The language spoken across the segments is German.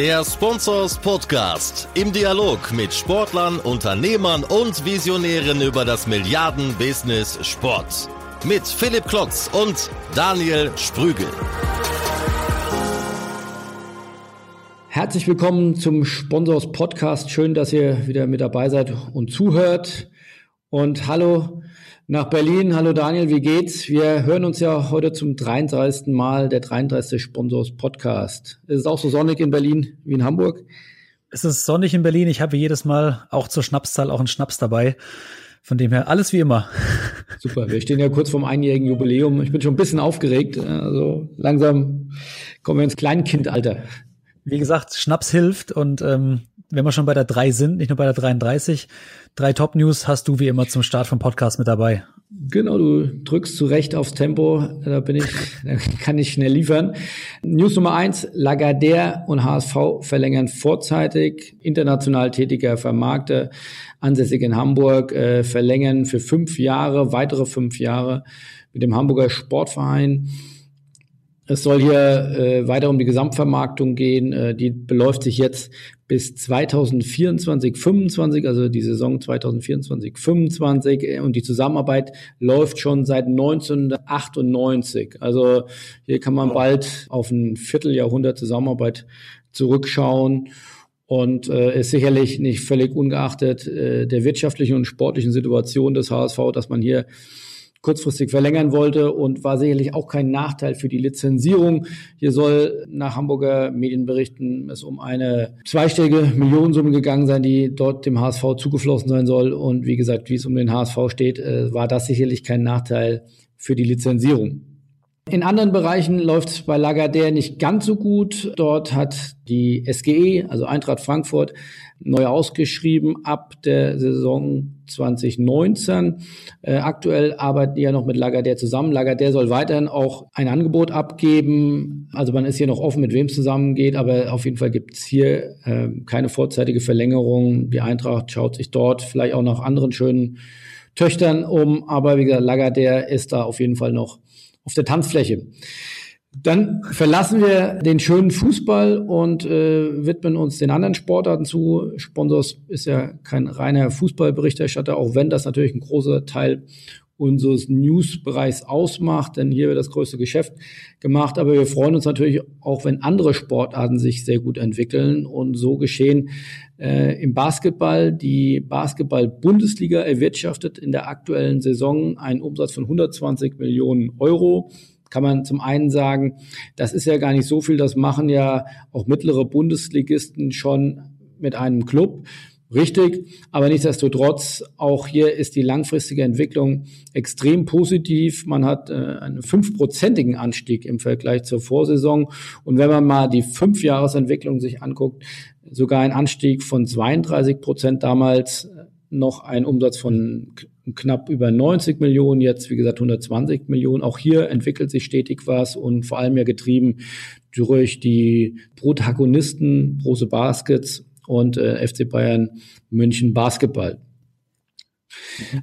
Der Sponsors Podcast im Dialog mit Sportlern, Unternehmern und Visionären über das Milliarden-Business Sport. Mit Philipp Klotz und Daniel Sprügel. Herzlich willkommen zum Sponsors Podcast. Schön, dass ihr wieder mit dabei seid und zuhört. Und hallo nach Berlin. Hallo Daniel, wie geht's? Wir hören uns ja heute zum 33. Mal, der 33. Sponsors Podcast. Ist es auch so sonnig in Berlin wie in Hamburg? Es ist sonnig in Berlin. Ich habe jedes Mal auch zur Schnapszahl auch einen Schnaps dabei. Von dem her alles wie immer. Super, wir stehen ja kurz vorm einjährigen Jubiläum. Ich bin schon ein bisschen aufgeregt. Also langsam kommen wir ins Kleinkindalter. Wie gesagt, Schnaps hilft und ähm, wenn wir schon bei der 3 sind, nicht nur bei der 33, drei Top-News hast du wie immer zum Start vom Podcast mit dabei. Genau, du drückst zu Recht aufs Tempo, da bin ich, da kann ich schnell liefern. News Nummer eins, Lagardère und HSV verlängern vorzeitig. International tätiger Vermarkter, ansässig in Hamburg, äh, verlängern für fünf Jahre, weitere fünf Jahre mit dem Hamburger Sportverein. Es soll hier äh, weiter um die Gesamtvermarktung gehen. Äh, die beläuft sich jetzt bis 2024, 25, also die Saison 2024, 25. Äh, und die Zusammenarbeit läuft schon seit 1998. Also hier kann man bald auf ein Vierteljahrhundert Zusammenarbeit zurückschauen und äh, ist sicherlich nicht völlig ungeachtet äh, der wirtschaftlichen und sportlichen Situation des HSV, dass man hier kurzfristig verlängern wollte und war sicherlich auch kein Nachteil für die Lizenzierung. Hier soll nach Hamburger Medienberichten es um eine zweistellige Millionensumme gegangen sein, die dort dem HSV zugeflossen sein soll. Und wie gesagt, wie es um den HSV steht, äh, war das sicherlich kein Nachteil für die Lizenzierung. In anderen Bereichen läuft es bei Lagardère nicht ganz so gut. Dort hat die SGE, also Eintracht Frankfurt, neu ausgeschrieben ab der Saison 2019. Äh, aktuell arbeiten die ja noch mit Lagardère zusammen. Lagardère soll weiterhin auch ein Angebot abgeben. Also man ist hier noch offen, mit wem es zusammengeht, aber auf jeden Fall gibt es hier äh, keine vorzeitige Verlängerung. Die Eintracht schaut sich dort vielleicht auch nach anderen schönen Töchtern um, aber wie gesagt, Lagardère ist da auf jeden Fall noch auf der Tanzfläche. Dann verlassen wir den schönen Fußball und äh, widmen uns den anderen Sportarten zu. Sponsors ist ja kein reiner Fußballberichterstatter, auch wenn das natürlich ein großer Teil unseres News-Bereichs ausmacht, denn hier wird das größte Geschäft gemacht. Aber wir freuen uns natürlich auch, wenn andere Sportarten sich sehr gut entwickeln und so geschehen äh, im Basketball. Die Basketball-Bundesliga erwirtschaftet in der aktuellen Saison einen Umsatz von 120 Millionen Euro kann man zum einen sagen, das ist ja gar nicht so viel, das machen ja auch mittlere Bundesligisten schon mit einem Club. Richtig, aber nichtsdestotrotz, auch hier ist die langfristige Entwicklung extrem positiv. Man hat äh, einen fünfprozentigen Anstieg im Vergleich zur Vorsaison. Und wenn man mal die Fünfjahresentwicklung sich anguckt, sogar ein Anstieg von 32 Prozent damals, noch ein Umsatz von knapp über 90 Millionen, jetzt wie gesagt 120 Millionen. Auch hier entwickelt sich stetig was und vor allem ja getrieben durch die Protagonisten Brose Baskets und äh, FC Bayern München Basketball.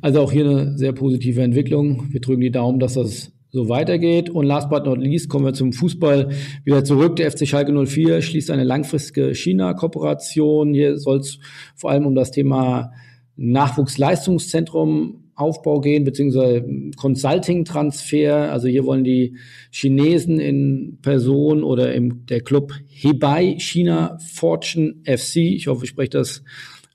Also auch hier eine sehr positive Entwicklung. Wir drücken die Daumen, dass das so weitergeht. Und last but not least kommen wir zum Fußball wieder zurück. Der FC Schalke 04 schließt eine langfristige China-Kooperation. Hier soll es vor allem um das Thema Nachwuchsleistungszentrum Aufbau gehen, beziehungsweise Consulting-Transfer. Also hier wollen die Chinesen in Person oder im der Club Hebei China Fortune FC, ich hoffe, ich spreche das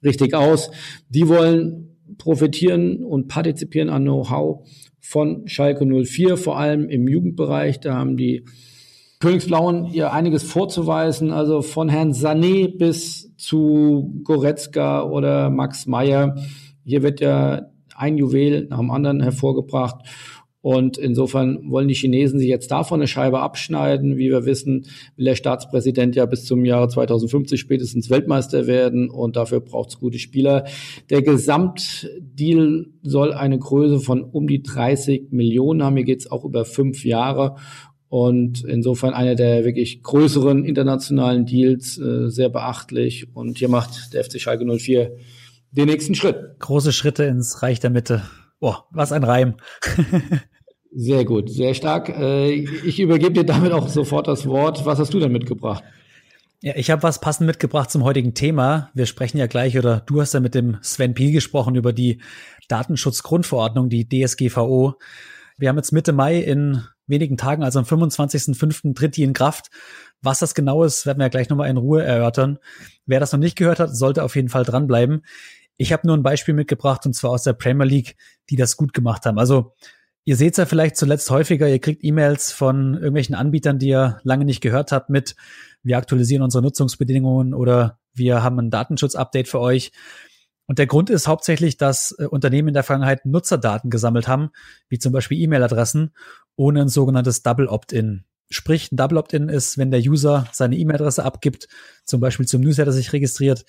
richtig aus, die wollen profitieren und partizipieren an Know-how von Schalke 04, vor allem im Jugendbereich. Da haben die Königsblauen hier einiges vorzuweisen, also von Herrn Sané bis zu Goretzka oder Max Meyer. Hier wird ja ein Juwel nach dem anderen hervorgebracht. Und insofern wollen die Chinesen sich jetzt davon eine Scheibe abschneiden. Wie wir wissen, will der Staatspräsident ja bis zum Jahre 2050 spätestens Weltmeister werden und dafür braucht es gute Spieler. Der Gesamtdeal soll eine Größe von um die 30 Millionen haben. Hier geht es auch über fünf Jahre. Und insofern einer der wirklich größeren internationalen Deals, äh, sehr beachtlich. Und hier macht der FC Schalke 04 den nächsten Schritt. Große Schritte ins Reich der Mitte. Boah, was ein Reim. sehr gut, sehr stark. Äh, ich übergebe dir damit auch sofort das Wort. Was hast du denn mitgebracht? Ja, ich habe was passend mitgebracht zum heutigen Thema. Wir sprechen ja gleich, oder du hast ja mit dem Sven Piel gesprochen über die Datenschutzgrundverordnung, die DSGVO. Wir haben jetzt Mitte Mai in wenigen Tagen, also am 25.05. tritt die in Kraft. Was das genau ist, werden wir ja gleich nochmal in Ruhe erörtern. Wer das noch nicht gehört hat, sollte auf jeden Fall dranbleiben. Ich habe nur ein Beispiel mitgebracht, und zwar aus der Premier League, die das gut gemacht haben. Also Ihr seht es ja vielleicht zuletzt häufiger, ihr kriegt E-Mails von irgendwelchen Anbietern, die ihr lange nicht gehört habt mit, wir aktualisieren unsere Nutzungsbedingungen oder wir haben ein Datenschutz-Update für euch. Und der Grund ist hauptsächlich, dass äh, Unternehmen in der Vergangenheit Nutzerdaten gesammelt haben, wie zum Beispiel E-Mail-Adressen, ohne ein sogenanntes Double Opt-in. Sprich, ein Double Opt-in ist, wenn der User seine E-Mail-Adresse abgibt, zum Beispiel zum Newsletter sich registriert,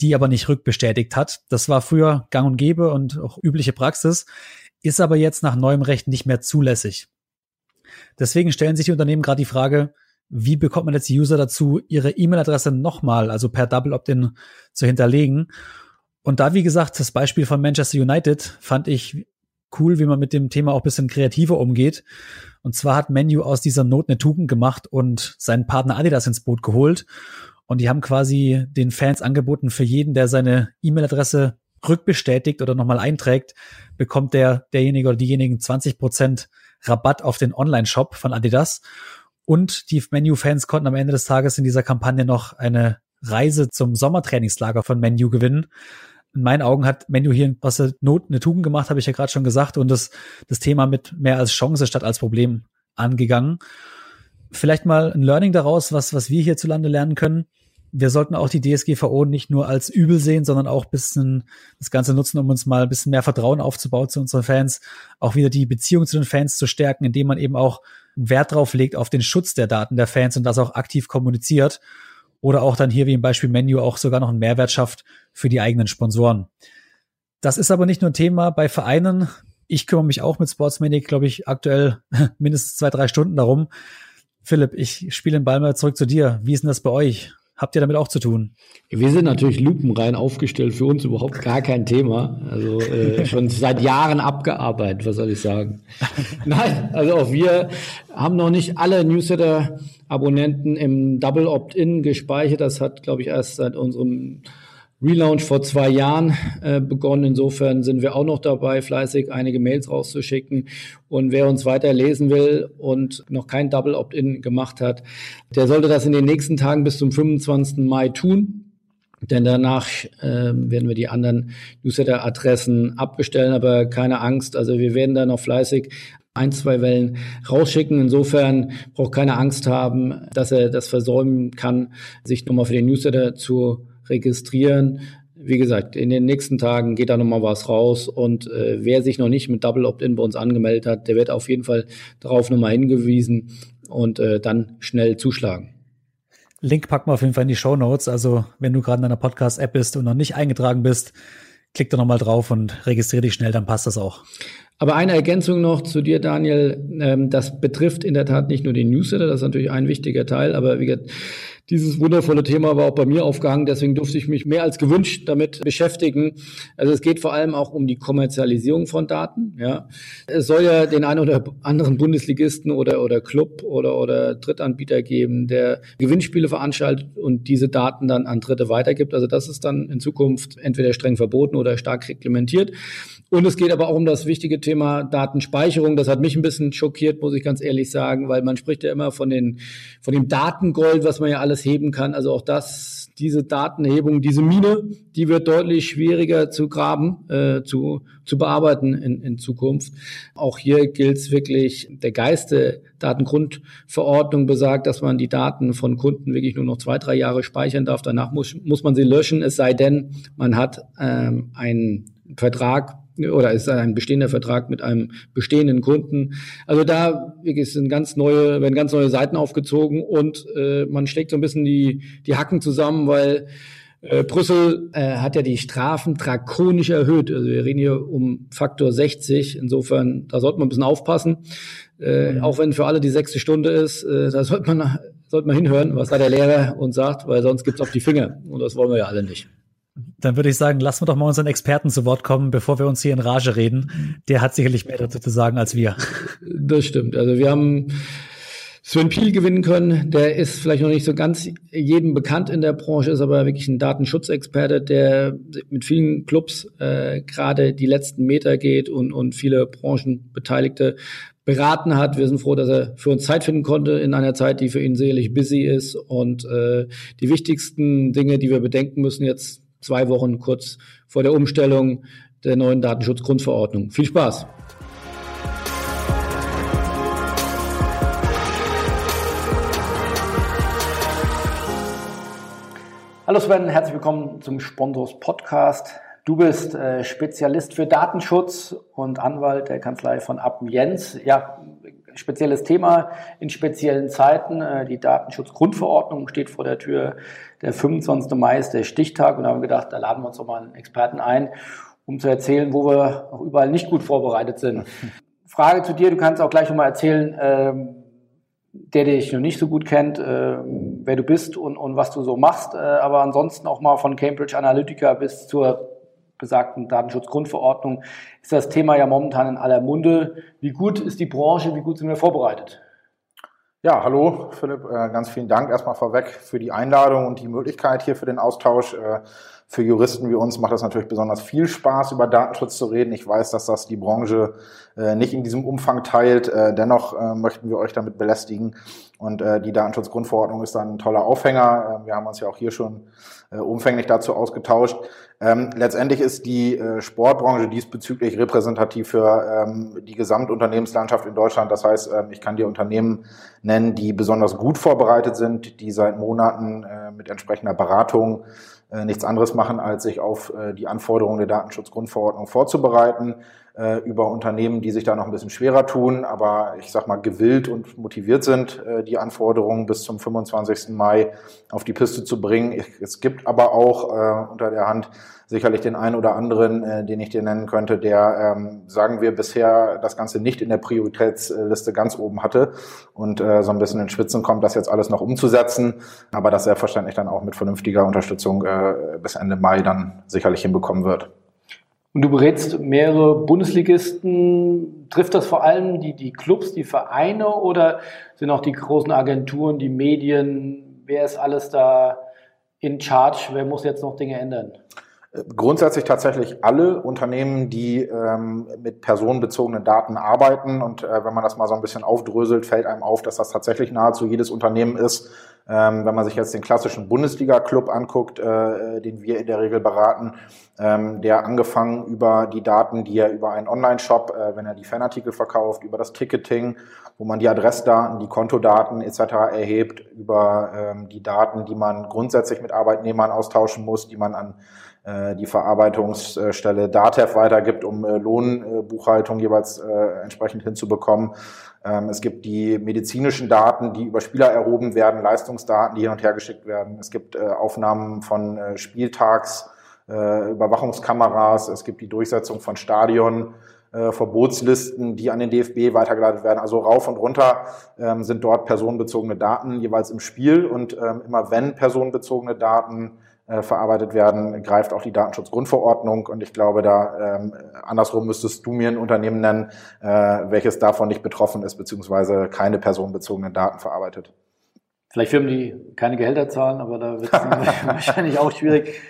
die aber nicht rückbestätigt hat. Das war früher gang und gäbe und auch übliche Praxis ist aber jetzt nach neuem Recht nicht mehr zulässig. Deswegen stellen sich die Unternehmen gerade die Frage, wie bekommt man jetzt die User dazu, ihre E-Mail-Adresse nochmal, also per Double Opt-in zu hinterlegen? Und da, wie gesagt, das Beispiel von Manchester United fand ich cool, wie man mit dem Thema auch bisschen kreativer umgeht. Und zwar hat Menu aus dieser Not eine Tugend gemacht und seinen Partner Adidas ins Boot geholt. Und die haben quasi den Fans angeboten, für jeden, der seine E-Mail-Adresse rückbestätigt oder nochmal einträgt, bekommt der, derjenige oder diejenigen 20 Prozent Rabatt auf den Online-Shop von Adidas. Und die Menu-Fans konnten am Ende des Tages in dieser Kampagne noch eine Reise zum Sommertrainingslager von Menu gewinnen. In meinen Augen hat Menu hier was Not eine Tugend gemacht, habe ich ja gerade schon gesagt, und das, das Thema mit mehr als Chance statt als Problem angegangen. Vielleicht mal ein Learning daraus, was, was wir hierzulande lernen können wir sollten auch die DSGVO nicht nur als übel sehen, sondern auch bisschen das Ganze nutzen, um uns mal ein bisschen mehr Vertrauen aufzubauen zu unseren Fans, auch wieder die Beziehung zu den Fans zu stärken, indem man eben auch Wert drauf legt auf den Schutz der Daten der Fans und das auch aktiv kommuniziert oder auch dann hier wie im Beispiel Menu auch sogar noch einen Mehrwert schafft für die eigenen Sponsoren. Das ist aber nicht nur ein Thema bei Vereinen. Ich kümmere mich auch mit Sportsmanic, glaube ich, aktuell mindestens zwei, drei Stunden darum. Philipp, ich spiele den Ball mal zurück zu dir. Wie ist denn das bei euch? Habt ihr damit auch zu tun? Wir sind natürlich lupenrein aufgestellt, für uns überhaupt gar kein Thema. Also äh, schon seit Jahren abgearbeitet, was soll ich sagen? Nein, also auch wir haben noch nicht alle Newsletter-Abonnenten im Double Opt-in gespeichert. Das hat, glaube ich, erst seit unserem Relaunch vor zwei Jahren äh, begonnen. Insofern sind wir auch noch dabei, fleißig einige Mails rauszuschicken. Und wer uns weiter lesen will und noch kein Double Opt-in gemacht hat, der sollte das in den nächsten Tagen bis zum 25. Mai tun. Denn danach äh, werden wir die anderen Newsletter-Adressen abbestellen, aber keine Angst. Also wir werden da noch fleißig ein, zwei Wellen rausschicken. Insofern braucht keine Angst haben, dass er das versäumen kann, sich nochmal für den Newsletter zu registrieren. Wie gesagt, in den nächsten Tagen geht da nochmal was raus und äh, wer sich noch nicht mit Double Opt-in bei uns angemeldet hat, der wird auf jeden Fall darauf nochmal hingewiesen und äh, dann schnell zuschlagen. Link packen wir auf jeden Fall in die Show Notes. Also wenn du gerade in einer Podcast-App bist und noch nicht eingetragen bist, klick da nochmal drauf und registriere dich schnell, dann passt das auch. Aber eine Ergänzung noch zu dir, Daniel. Ähm, das betrifft in der Tat nicht nur den Newsletter, das ist natürlich ein wichtiger Teil, aber wie gesagt, dieses wundervolle Thema war auch bei mir aufgehangen, deswegen durfte ich mich mehr als gewünscht damit beschäftigen. Also es geht vor allem auch um die Kommerzialisierung von Daten. Ja, es soll ja den einen oder anderen Bundesligisten oder oder Club oder oder Drittanbieter geben, der Gewinnspiele veranstaltet und diese Daten dann an Dritte weitergibt. Also das ist dann in Zukunft entweder streng verboten oder stark reglementiert. Und es geht aber auch um das wichtige Thema Datenspeicherung. Das hat mich ein bisschen schockiert, muss ich ganz ehrlich sagen, weil man spricht ja immer von den von dem Datengold, was man ja alles heben kann. Also auch das, diese Datenhebung, diese Mine, die wird deutlich schwieriger zu graben, äh, zu, zu bearbeiten in, in Zukunft. Auch hier gilt es wirklich, der Geist der Datengrundverordnung besagt, dass man die Daten von Kunden wirklich nur noch zwei, drei Jahre speichern darf. Danach muss, muss man sie löschen, es sei denn, man hat ähm, einen Vertrag oder ist ein bestehender Vertrag mit einem bestehenden Kunden. Also da wirklich sind ganz neue, werden ganz neue Seiten aufgezogen und äh, man schlägt so ein bisschen die, die Hacken zusammen, weil äh, Brüssel äh, hat ja die Strafen drakonisch erhöht. Also wir reden hier um Faktor 60. Insofern, da sollte man ein bisschen aufpassen. Äh, mhm. Auch wenn für alle die sechste Stunde ist, äh, da sollte man, sollte man hinhören, was da der Lehrer uns sagt, weil sonst gibt's auf die Finger. Und das wollen wir ja alle nicht. Dann würde ich sagen, lassen wir doch mal unseren Experten zu Wort kommen, bevor wir uns hier in Rage reden. Der hat sicherlich mehr dazu zu sagen als wir. Das stimmt. Also wir haben Sven Piel gewinnen können. Der ist vielleicht noch nicht so ganz jedem bekannt in der Branche, ist aber wirklich ein Datenschutzexperte, der mit vielen Clubs äh, gerade die letzten Meter geht und, und viele Branchenbeteiligte beraten hat. Wir sind froh, dass er für uns Zeit finden konnte in einer Zeit, die für ihn sicherlich busy ist. Und äh, die wichtigsten Dinge, die wir bedenken müssen, jetzt zwei Wochen kurz vor der Umstellung der neuen Datenschutzgrundverordnung. Viel Spaß! Hallo Sven, herzlich willkommen zum Sponsors Podcast. Du bist äh, Spezialist für Datenschutz und Anwalt der Kanzlei von Appen Jens. Ja, spezielles Thema in speziellen Zeiten. Äh, die Datenschutzgrundverordnung steht vor der Tür. Der 25. Mai ist der Stichtag und da haben wir gedacht, da laden wir uns doch mal einen Experten ein, um zu erzählen, wo wir auch überall nicht gut vorbereitet sind. Frage zu dir, du kannst auch gleich nochmal erzählen, ähm, der dich noch nicht so gut kennt, äh, wer du bist und, und was du so machst, äh, aber ansonsten auch mal von Cambridge Analytica bis zur besagten Datenschutzgrundverordnung ist das Thema ja momentan in aller Munde. Wie gut ist die Branche, wie gut sind wir vorbereitet? Ja, hallo Philipp, äh, ganz vielen Dank erstmal vorweg für die Einladung und die Möglichkeit hier für den Austausch. Äh, für Juristen wie uns macht das natürlich besonders viel Spaß, über Datenschutz zu reden. Ich weiß, dass das die Branche äh, nicht in diesem Umfang teilt. Dennoch möchten wir euch damit belästigen. Und äh, die Datenschutzgrundverordnung ist dann ein toller Aufhänger. Äh, wir haben uns ja auch hier schon äh, umfänglich dazu ausgetauscht. Ähm, letztendlich ist die äh, Sportbranche diesbezüglich repräsentativ für ähm, die Gesamtunternehmenslandschaft in Deutschland. Das heißt, ähm, ich kann dir Unternehmen nennen, die besonders gut vorbereitet sind, die seit Monaten äh, mit entsprechender Beratung äh, nichts anderes machen, als sich auf äh, die Anforderungen der Datenschutzgrundverordnung vorzubereiten. Äh, über Unternehmen, die sich da noch ein bisschen schwerer tun, aber ich sag mal gewillt und motiviert sind, äh, die Anforderungen bis zum 25. Mai auf die Piste zu bringen. Es gibt aber auch äh, unter der Hand sicherlich den einen oder anderen, äh, den ich dir nennen könnte, der, ähm, sagen wir, bisher das Ganze nicht in der Prioritätsliste ganz oben hatte und äh, so ein bisschen in Schwitzen kommt, das jetzt alles noch umzusetzen, aber das selbstverständlich dann auch mit vernünftiger Unterstützung äh, bis Ende Mai dann sicherlich hinbekommen wird. Und du berätst mehrere Bundesligisten. Trifft das vor allem die, die Clubs, die Vereine oder sind auch die großen Agenturen, die Medien? Wer ist alles da in charge? Wer muss jetzt noch Dinge ändern? Grundsätzlich tatsächlich alle Unternehmen, die ähm, mit personenbezogenen Daten arbeiten. Und äh, wenn man das mal so ein bisschen aufdröselt, fällt einem auf, dass das tatsächlich nahezu jedes Unternehmen ist. Ähm, wenn man sich jetzt den klassischen Bundesliga-Club anguckt, äh, den wir in der Regel beraten, ähm, der angefangen über die Daten, die er über einen Online-Shop, äh, wenn er die Fanartikel verkauft, über das Ticketing, wo man die Adressdaten, die Kontodaten etc. erhebt, über ähm, die Daten, die man grundsätzlich mit Arbeitnehmern austauschen muss, die man an die Verarbeitungsstelle DATEV weitergibt, um äh, Lohnbuchhaltung jeweils äh, entsprechend hinzubekommen. Ähm, es gibt die medizinischen Daten, die über Spieler erhoben werden, Leistungsdaten, die hin und her geschickt werden. Es gibt Aufnahmen von Spieltags, Überwachungskameras. Es gibt die Durchsetzung von Stadion. Verbotslisten, die an den DFB weitergeleitet werden. Also rauf und runter ähm, sind dort personenbezogene Daten jeweils im Spiel und ähm, immer wenn personenbezogene Daten äh, verarbeitet werden, greift auch die Datenschutzgrundverordnung. Und ich glaube, da ähm, andersrum müsstest du mir ein Unternehmen nennen, äh, welches davon nicht betroffen ist, beziehungsweise keine personenbezogenen Daten verarbeitet. Vielleicht Firmen, die keine Gehälter zahlen, aber da wird es wahrscheinlich auch schwierig.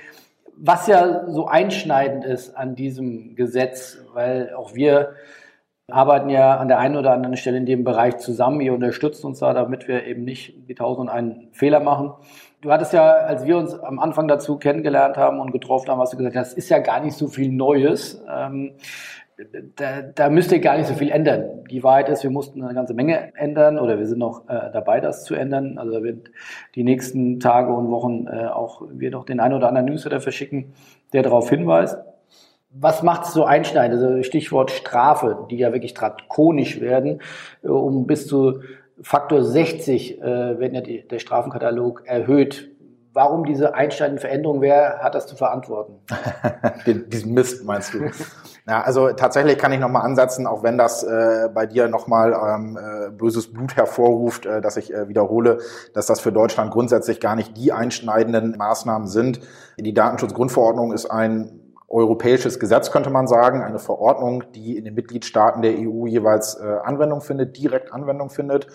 Was ja so einschneidend ist an diesem Gesetz, weil auch wir arbeiten ja an der einen oder anderen Stelle in dem Bereich zusammen. Ihr unterstützt uns da, damit wir eben nicht die tausend einen Fehler machen. Du hattest ja, als wir uns am Anfang dazu kennengelernt haben und getroffen haben, hast du gesagt, das ist ja gar nicht so viel Neues. Ähm, da, da müsst ihr gar nicht so viel ändern. Die Wahrheit ist, wir mussten eine ganze Menge ändern oder wir sind noch äh, dabei, das zu ändern. Also da wird die nächsten Tage und Wochen äh, auch wir noch den einen oder anderen Newsletter verschicken, der darauf hinweist. Was macht es so einschneidend? Also Stichwort Strafe, die ja wirklich drakonisch werden, äh, um bis zu Faktor 60 äh, wird ja die, der Strafenkatalog erhöht. Warum diese einschneidenden Veränderungen? Wer hat das zu verantworten? Diesen Mist meinst du? Ja, also tatsächlich kann ich nochmal ansetzen, auch wenn das äh, bei dir nochmal ähm, äh, böses Blut hervorruft, äh, dass ich äh, wiederhole, dass das für Deutschland grundsätzlich gar nicht die einschneidenden Maßnahmen sind. Die Datenschutzgrundverordnung ist ein europäisches Gesetz, könnte man sagen, eine Verordnung, die in den Mitgliedstaaten der EU jeweils äh, Anwendung findet, direkt Anwendung findet.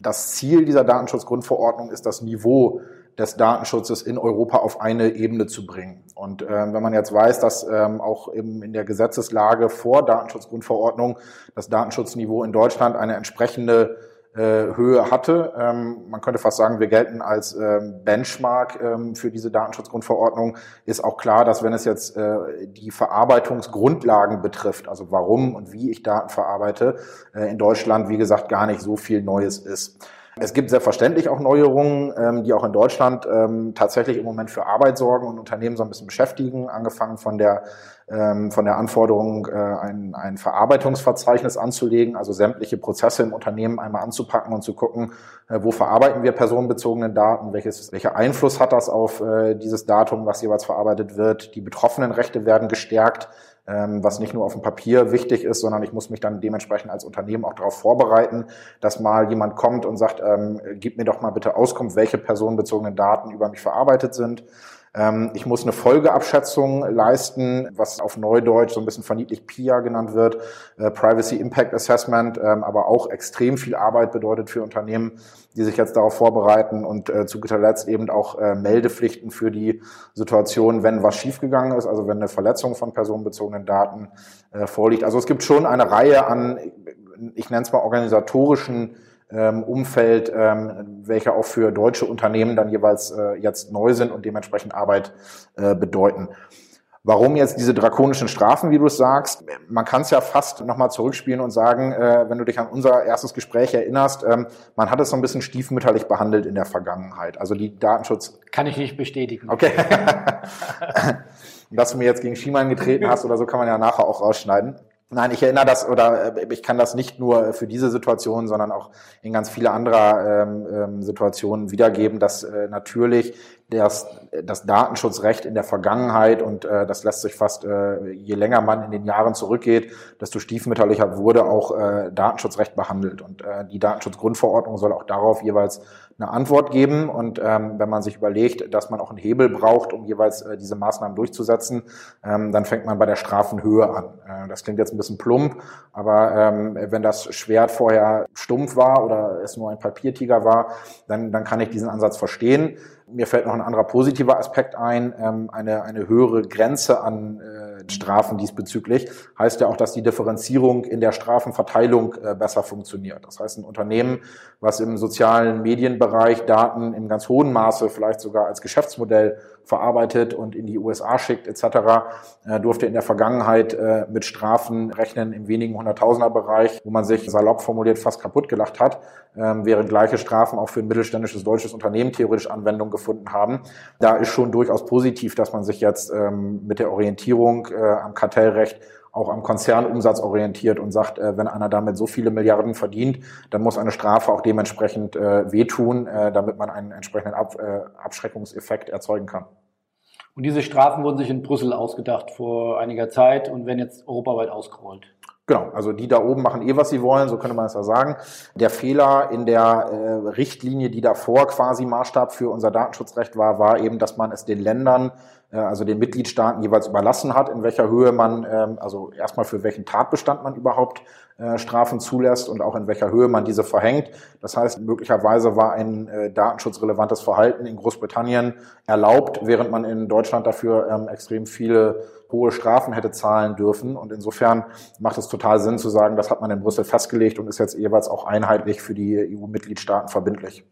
Das Ziel dieser Datenschutzgrundverordnung ist das Niveau des Datenschutzes in Europa auf eine Ebene zu bringen. Und ähm, wenn man jetzt weiß, dass ähm, auch eben in der Gesetzeslage vor Datenschutzgrundverordnung das Datenschutzniveau in Deutschland eine entsprechende äh, Höhe hatte. Ähm, man könnte fast sagen, wir gelten als ähm, Benchmark ähm, für diese Datenschutzgrundverordnung. Ist auch klar, dass wenn es jetzt äh, die Verarbeitungsgrundlagen betrifft, also warum und wie ich Daten verarbeite, äh, in Deutschland, wie gesagt, gar nicht so viel Neues ist. Es gibt selbstverständlich auch Neuerungen, ähm, die auch in Deutschland ähm, tatsächlich im Moment für Arbeit sorgen und Unternehmen so ein bisschen beschäftigen, angefangen von der von der Anforderung, äh, ein, ein Verarbeitungsverzeichnis anzulegen, also sämtliche Prozesse im Unternehmen einmal anzupacken und zu gucken, äh, wo verarbeiten wir personenbezogene Daten, welches, welcher Einfluss hat das auf äh, dieses Datum, was jeweils verarbeitet wird. Die betroffenen Rechte werden gestärkt ähm, was nicht nur auf dem Papier wichtig ist, sondern ich muss mich dann dementsprechend als Unternehmen auch darauf vorbereiten, dass mal jemand kommt und sagt, ähm, gib mir doch mal bitte Auskunft, welche personenbezogenen Daten über mich verarbeitet sind. Ähm, ich muss eine Folgeabschätzung leisten, was auf Neudeutsch so ein bisschen verniedlich PIA genannt wird, äh, Privacy Impact Assessment, ähm, aber auch extrem viel Arbeit bedeutet für Unternehmen, die sich jetzt darauf vorbereiten und äh, zu guter Letzt eben auch äh, Meldepflichten für die Situation, wenn was schiefgegangen ist, also wenn eine Verletzung von personenbezogenen Daten vorliegt. Also es gibt schon eine Reihe an, ich nenne es mal organisatorischen ähm, Umfeld, ähm, welche auch für deutsche Unternehmen dann jeweils äh, jetzt neu sind und dementsprechend Arbeit äh, bedeuten. Warum jetzt diese drakonischen Strafen, wie du es sagst? Man kann es ja fast nochmal zurückspielen und sagen, äh, wenn du dich an unser erstes Gespräch erinnerst, ähm, man hat es so ein bisschen stiefmütterlich behandelt in der Vergangenheit. Also die Datenschutz... Kann ich nicht bestätigen. Okay. Dass du mir jetzt gegen Schiemann getreten hast oder so, kann man ja nachher auch rausschneiden. Nein, ich erinnere das oder äh, ich kann das nicht nur für diese Situation, sondern auch in ganz viele anderer ähm, ähm, Situationen wiedergeben, dass äh, natürlich das, das Datenschutzrecht in der Vergangenheit und äh, das lässt sich fast, äh, je länger man in den Jahren zurückgeht, desto stiefmütterlicher wurde auch äh, Datenschutzrecht behandelt. Und äh, die Datenschutzgrundverordnung soll auch darauf jeweils eine Antwort geben. Und ähm, wenn man sich überlegt, dass man auch einen Hebel braucht, um jeweils äh, diese Maßnahmen durchzusetzen, ähm, dann fängt man bei der Strafenhöhe an. Äh, das klingt jetzt ein bisschen plump, aber ähm, wenn das Schwert vorher stumpf war oder es nur ein Papiertiger war, dann, dann kann ich diesen Ansatz verstehen. Mir fällt noch ein anderer positiver Aspekt ein, ähm, eine, eine höhere Grenze an äh, Strafen diesbezüglich. Heißt ja auch, dass die Differenzierung in der Strafenverteilung äh, besser funktioniert. Das heißt, ein Unternehmen, was im sozialen Medienbereich Daten im ganz hohen Maße vielleicht sogar als Geschäftsmodell verarbeitet und in die USA schickt etc., äh, durfte in der Vergangenheit äh, mit Strafen rechnen im wenigen Hunderttausender Bereich, wo man sich salopp formuliert fast kaputt gelacht hat, ähm, während gleiche Strafen auch für ein mittelständisches deutsches Unternehmen theoretisch Anwendung gefunden haben. Da ist schon durchaus positiv, dass man sich jetzt ähm, mit der Orientierung äh, am Kartellrecht auch am Konzernumsatz orientiert und sagt, äh, wenn einer damit so viele Milliarden verdient, dann muss eine Strafe auch dementsprechend äh, wehtun, äh, damit man einen entsprechenden Ab, Abschreckungseffekt erzeugen kann. Und diese Strafen wurden sich in Brüssel ausgedacht vor einiger Zeit und werden jetzt europaweit ausgerollt. Genau, also die da oben machen eh, was sie wollen, so könnte man es ja sagen. Der Fehler in der äh, Richtlinie, die davor quasi Maßstab für unser Datenschutzrecht war, war eben, dass man es den Ländern also den Mitgliedstaaten jeweils überlassen hat, in welcher Höhe man, ähm, also erstmal für welchen Tatbestand man überhaupt äh, Strafen zulässt und auch in welcher Höhe man diese verhängt. Das heißt, möglicherweise war ein äh, datenschutzrelevantes Verhalten in Großbritannien erlaubt, während man in Deutschland dafür ähm, extrem viele hohe Strafen hätte zahlen dürfen. Und insofern macht es total Sinn zu sagen, das hat man in Brüssel festgelegt und ist jetzt jeweils auch einheitlich für die EU-Mitgliedstaaten verbindlich.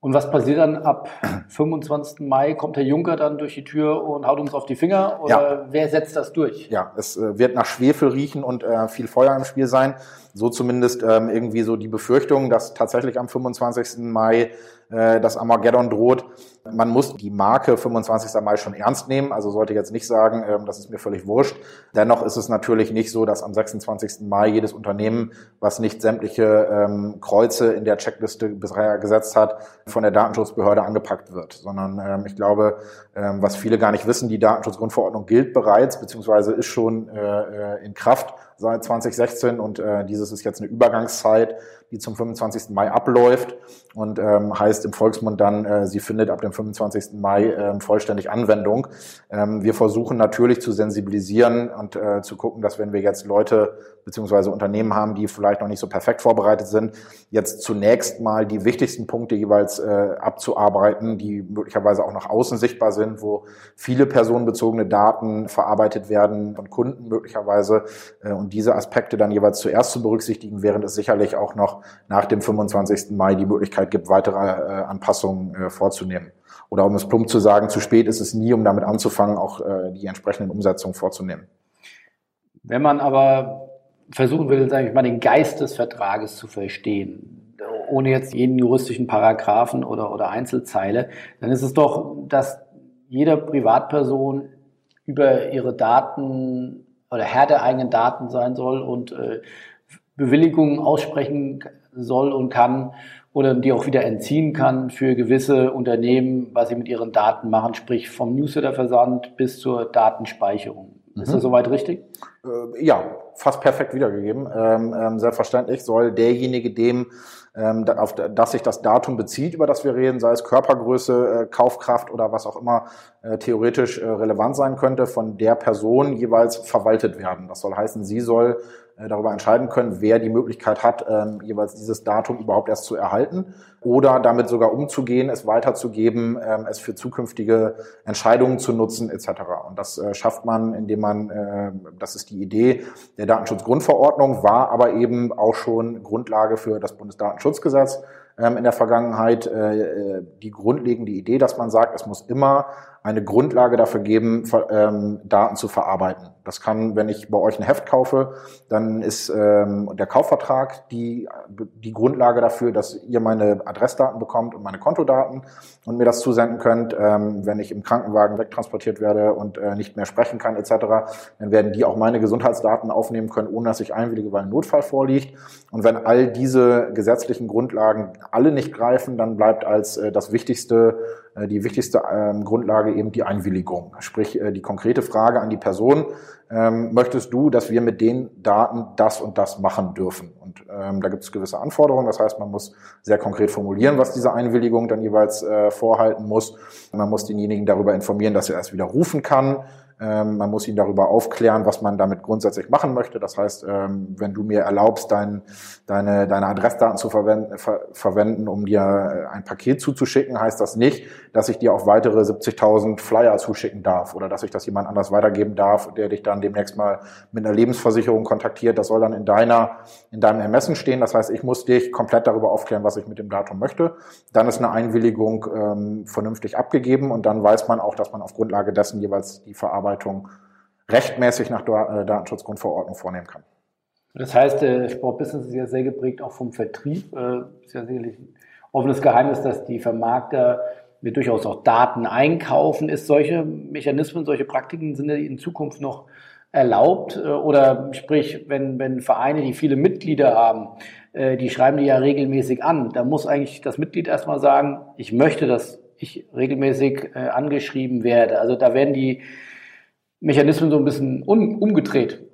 Und was passiert dann ab 25. Mai? Kommt Herr Juncker dann durch die Tür und haut uns auf die Finger? Oder ja. wer setzt das durch? Ja, es äh, wird nach Schwefel riechen und äh, viel Feuer im Spiel sein. So zumindest ähm, irgendwie so die Befürchtung, dass tatsächlich am 25. Mai äh, das Armageddon droht. Man muss die Marke 25. Mai schon ernst nehmen, also sollte jetzt nicht sagen, ähm, das ist mir völlig wurscht. Dennoch ist es natürlich nicht so, dass am 26. Mai jedes Unternehmen, was nicht sämtliche ähm, Kreuze in der Checkliste bisher gesetzt hat, von der Datenschutzbehörde angepackt wird, sondern ähm, ich glaube, was viele gar nicht wissen, die Datenschutzgrundverordnung gilt bereits, beziehungsweise ist schon äh, äh in Kraft seit 2016 und äh, dieses ist jetzt eine Übergangszeit, die zum 25. Mai abläuft und ähm, heißt im Volksmund dann, äh, sie findet ab dem 25. Mai äh, vollständig Anwendung. Ähm, wir versuchen natürlich zu sensibilisieren und äh, zu gucken, dass wenn wir jetzt Leute beziehungsweise Unternehmen haben, die vielleicht noch nicht so perfekt vorbereitet sind, jetzt zunächst mal die wichtigsten Punkte jeweils äh, abzuarbeiten, die möglicherweise auch nach außen sichtbar sind, wo viele personenbezogene Daten verarbeitet werden von Kunden möglicherweise äh, und diese Aspekte dann jeweils zuerst zu berücksichtigen, während es sicherlich auch noch nach dem 25. Mai die Möglichkeit gibt, weitere äh, Anpassungen äh, vorzunehmen. Oder um es plump zu sagen, zu spät ist es nie, um damit anzufangen, auch äh, die entsprechenden Umsetzungen vorzunehmen. Wenn man aber versuchen will, sage ich mal, den Geist des Vertrages zu verstehen, ohne jetzt jeden juristischen Paragraphen oder, oder Einzelzeile, dann ist es doch, dass jeder Privatperson über ihre Daten oder Herr der eigenen Daten sein soll und äh, Bewilligungen aussprechen soll und kann oder die auch wieder entziehen kann für gewisse Unternehmen, was sie mit ihren Daten machen, sprich vom Newsletter-Versand bis zur Datenspeicherung. Ist das mhm. soweit richtig? Äh, ja, fast perfekt wiedergegeben. Ähm, ähm, selbstverständlich soll derjenige, dem ähm, auf das sich das Datum bezieht, über das wir reden, sei es Körpergröße, äh, Kaufkraft oder was auch immer äh, theoretisch relevant sein könnte, von der Person jeweils verwaltet werden. Das soll heißen, sie soll darüber entscheiden können, wer die Möglichkeit hat, ähm, jeweils dieses Datum überhaupt erst zu erhalten oder damit sogar umzugehen, es weiterzugeben, ähm, es für zukünftige Entscheidungen zu nutzen etc. Und das äh, schafft man, indem man, äh, das ist die Idee der Datenschutzgrundverordnung, war aber eben auch schon Grundlage für das Bundesdatenschutzgesetz ähm, in der Vergangenheit äh, äh, die grundlegende Idee, dass man sagt, es muss immer eine Grundlage dafür geben, ähm, Daten zu verarbeiten. Das kann, wenn ich bei euch ein Heft kaufe, dann ist ähm, der Kaufvertrag die, die Grundlage dafür, dass ihr meine Adressdaten bekommt und meine Kontodaten und mir das zusenden könnt. Ähm, wenn ich im Krankenwagen wegtransportiert werde und äh, nicht mehr sprechen kann etc., dann werden die auch meine Gesundheitsdaten aufnehmen können, ohne dass ich einwillige, weil ein Notfall vorliegt. Und wenn all diese gesetzlichen Grundlagen alle nicht greifen, dann bleibt als äh, das wichtigste die wichtigste ähm, Grundlage eben die Einwilligung. Sprich, äh, die konkrete Frage an die Person, ähm, möchtest du, dass wir mit den Daten das und das machen dürfen? Und ähm, da gibt es gewisse Anforderungen. Das heißt, man muss sehr konkret formulieren, was diese Einwilligung dann jeweils äh, vorhalten muss. Man muss denjenigen darüber informieren, dass er es widerrufen kann. Ähm, man muss ihn darüber aufklären, was man damit grundsätzlich machen möchte. Das heißt, ähm, wenn du mir erlaubst, dein, deine, deine Adressdaten zu verwenden, ver, verwenden, um dir äh, ein Paket zuzuschicken, heißt das nicht, dass ich dir auch weitere 70.000 Flyer zuschicken darf oder dass ich das jemand anders weitergeben darf, der dich dann demnächst mal mit einer Lebensversicherung kontaktiert. Das soll dann in deiner, in deinem Ermessen stehen. Das heißt, ich muss dich komplett darüber aufklären, was ich mit dem Datum möchte. Dann ist eine Einwilligung ähm, vernünftig abgegeben und dann weiß man auch, dass man auf Grundlage dessen jeweils die Verarbeitung rechtmäßig nach äh, Datenschutzgrundverordnung vornehmen kann. Das heißt, der Sportbusiness ist ja sehr geprägt auch vom Vertrieb. Äh, ist ja sicherlich ein offenes Geheimnis, dass die Vermarkter mir durchaus auch Daten einkaufen. Ist solche Mechanismen, solche Praktiken sind in Zukunft noch erlaubt? Äh, oder sprich, wenn, wenn Vereine, die viele Mitglieder haben, die schreiben die ja regelmäßig an, da muss eigentlich das Mitglied erstmal sagen, ich möchte, dass ich regelmäßig angeschrieben werde. Also da werden die Mechanismen so ein bisschen um, umgedreht.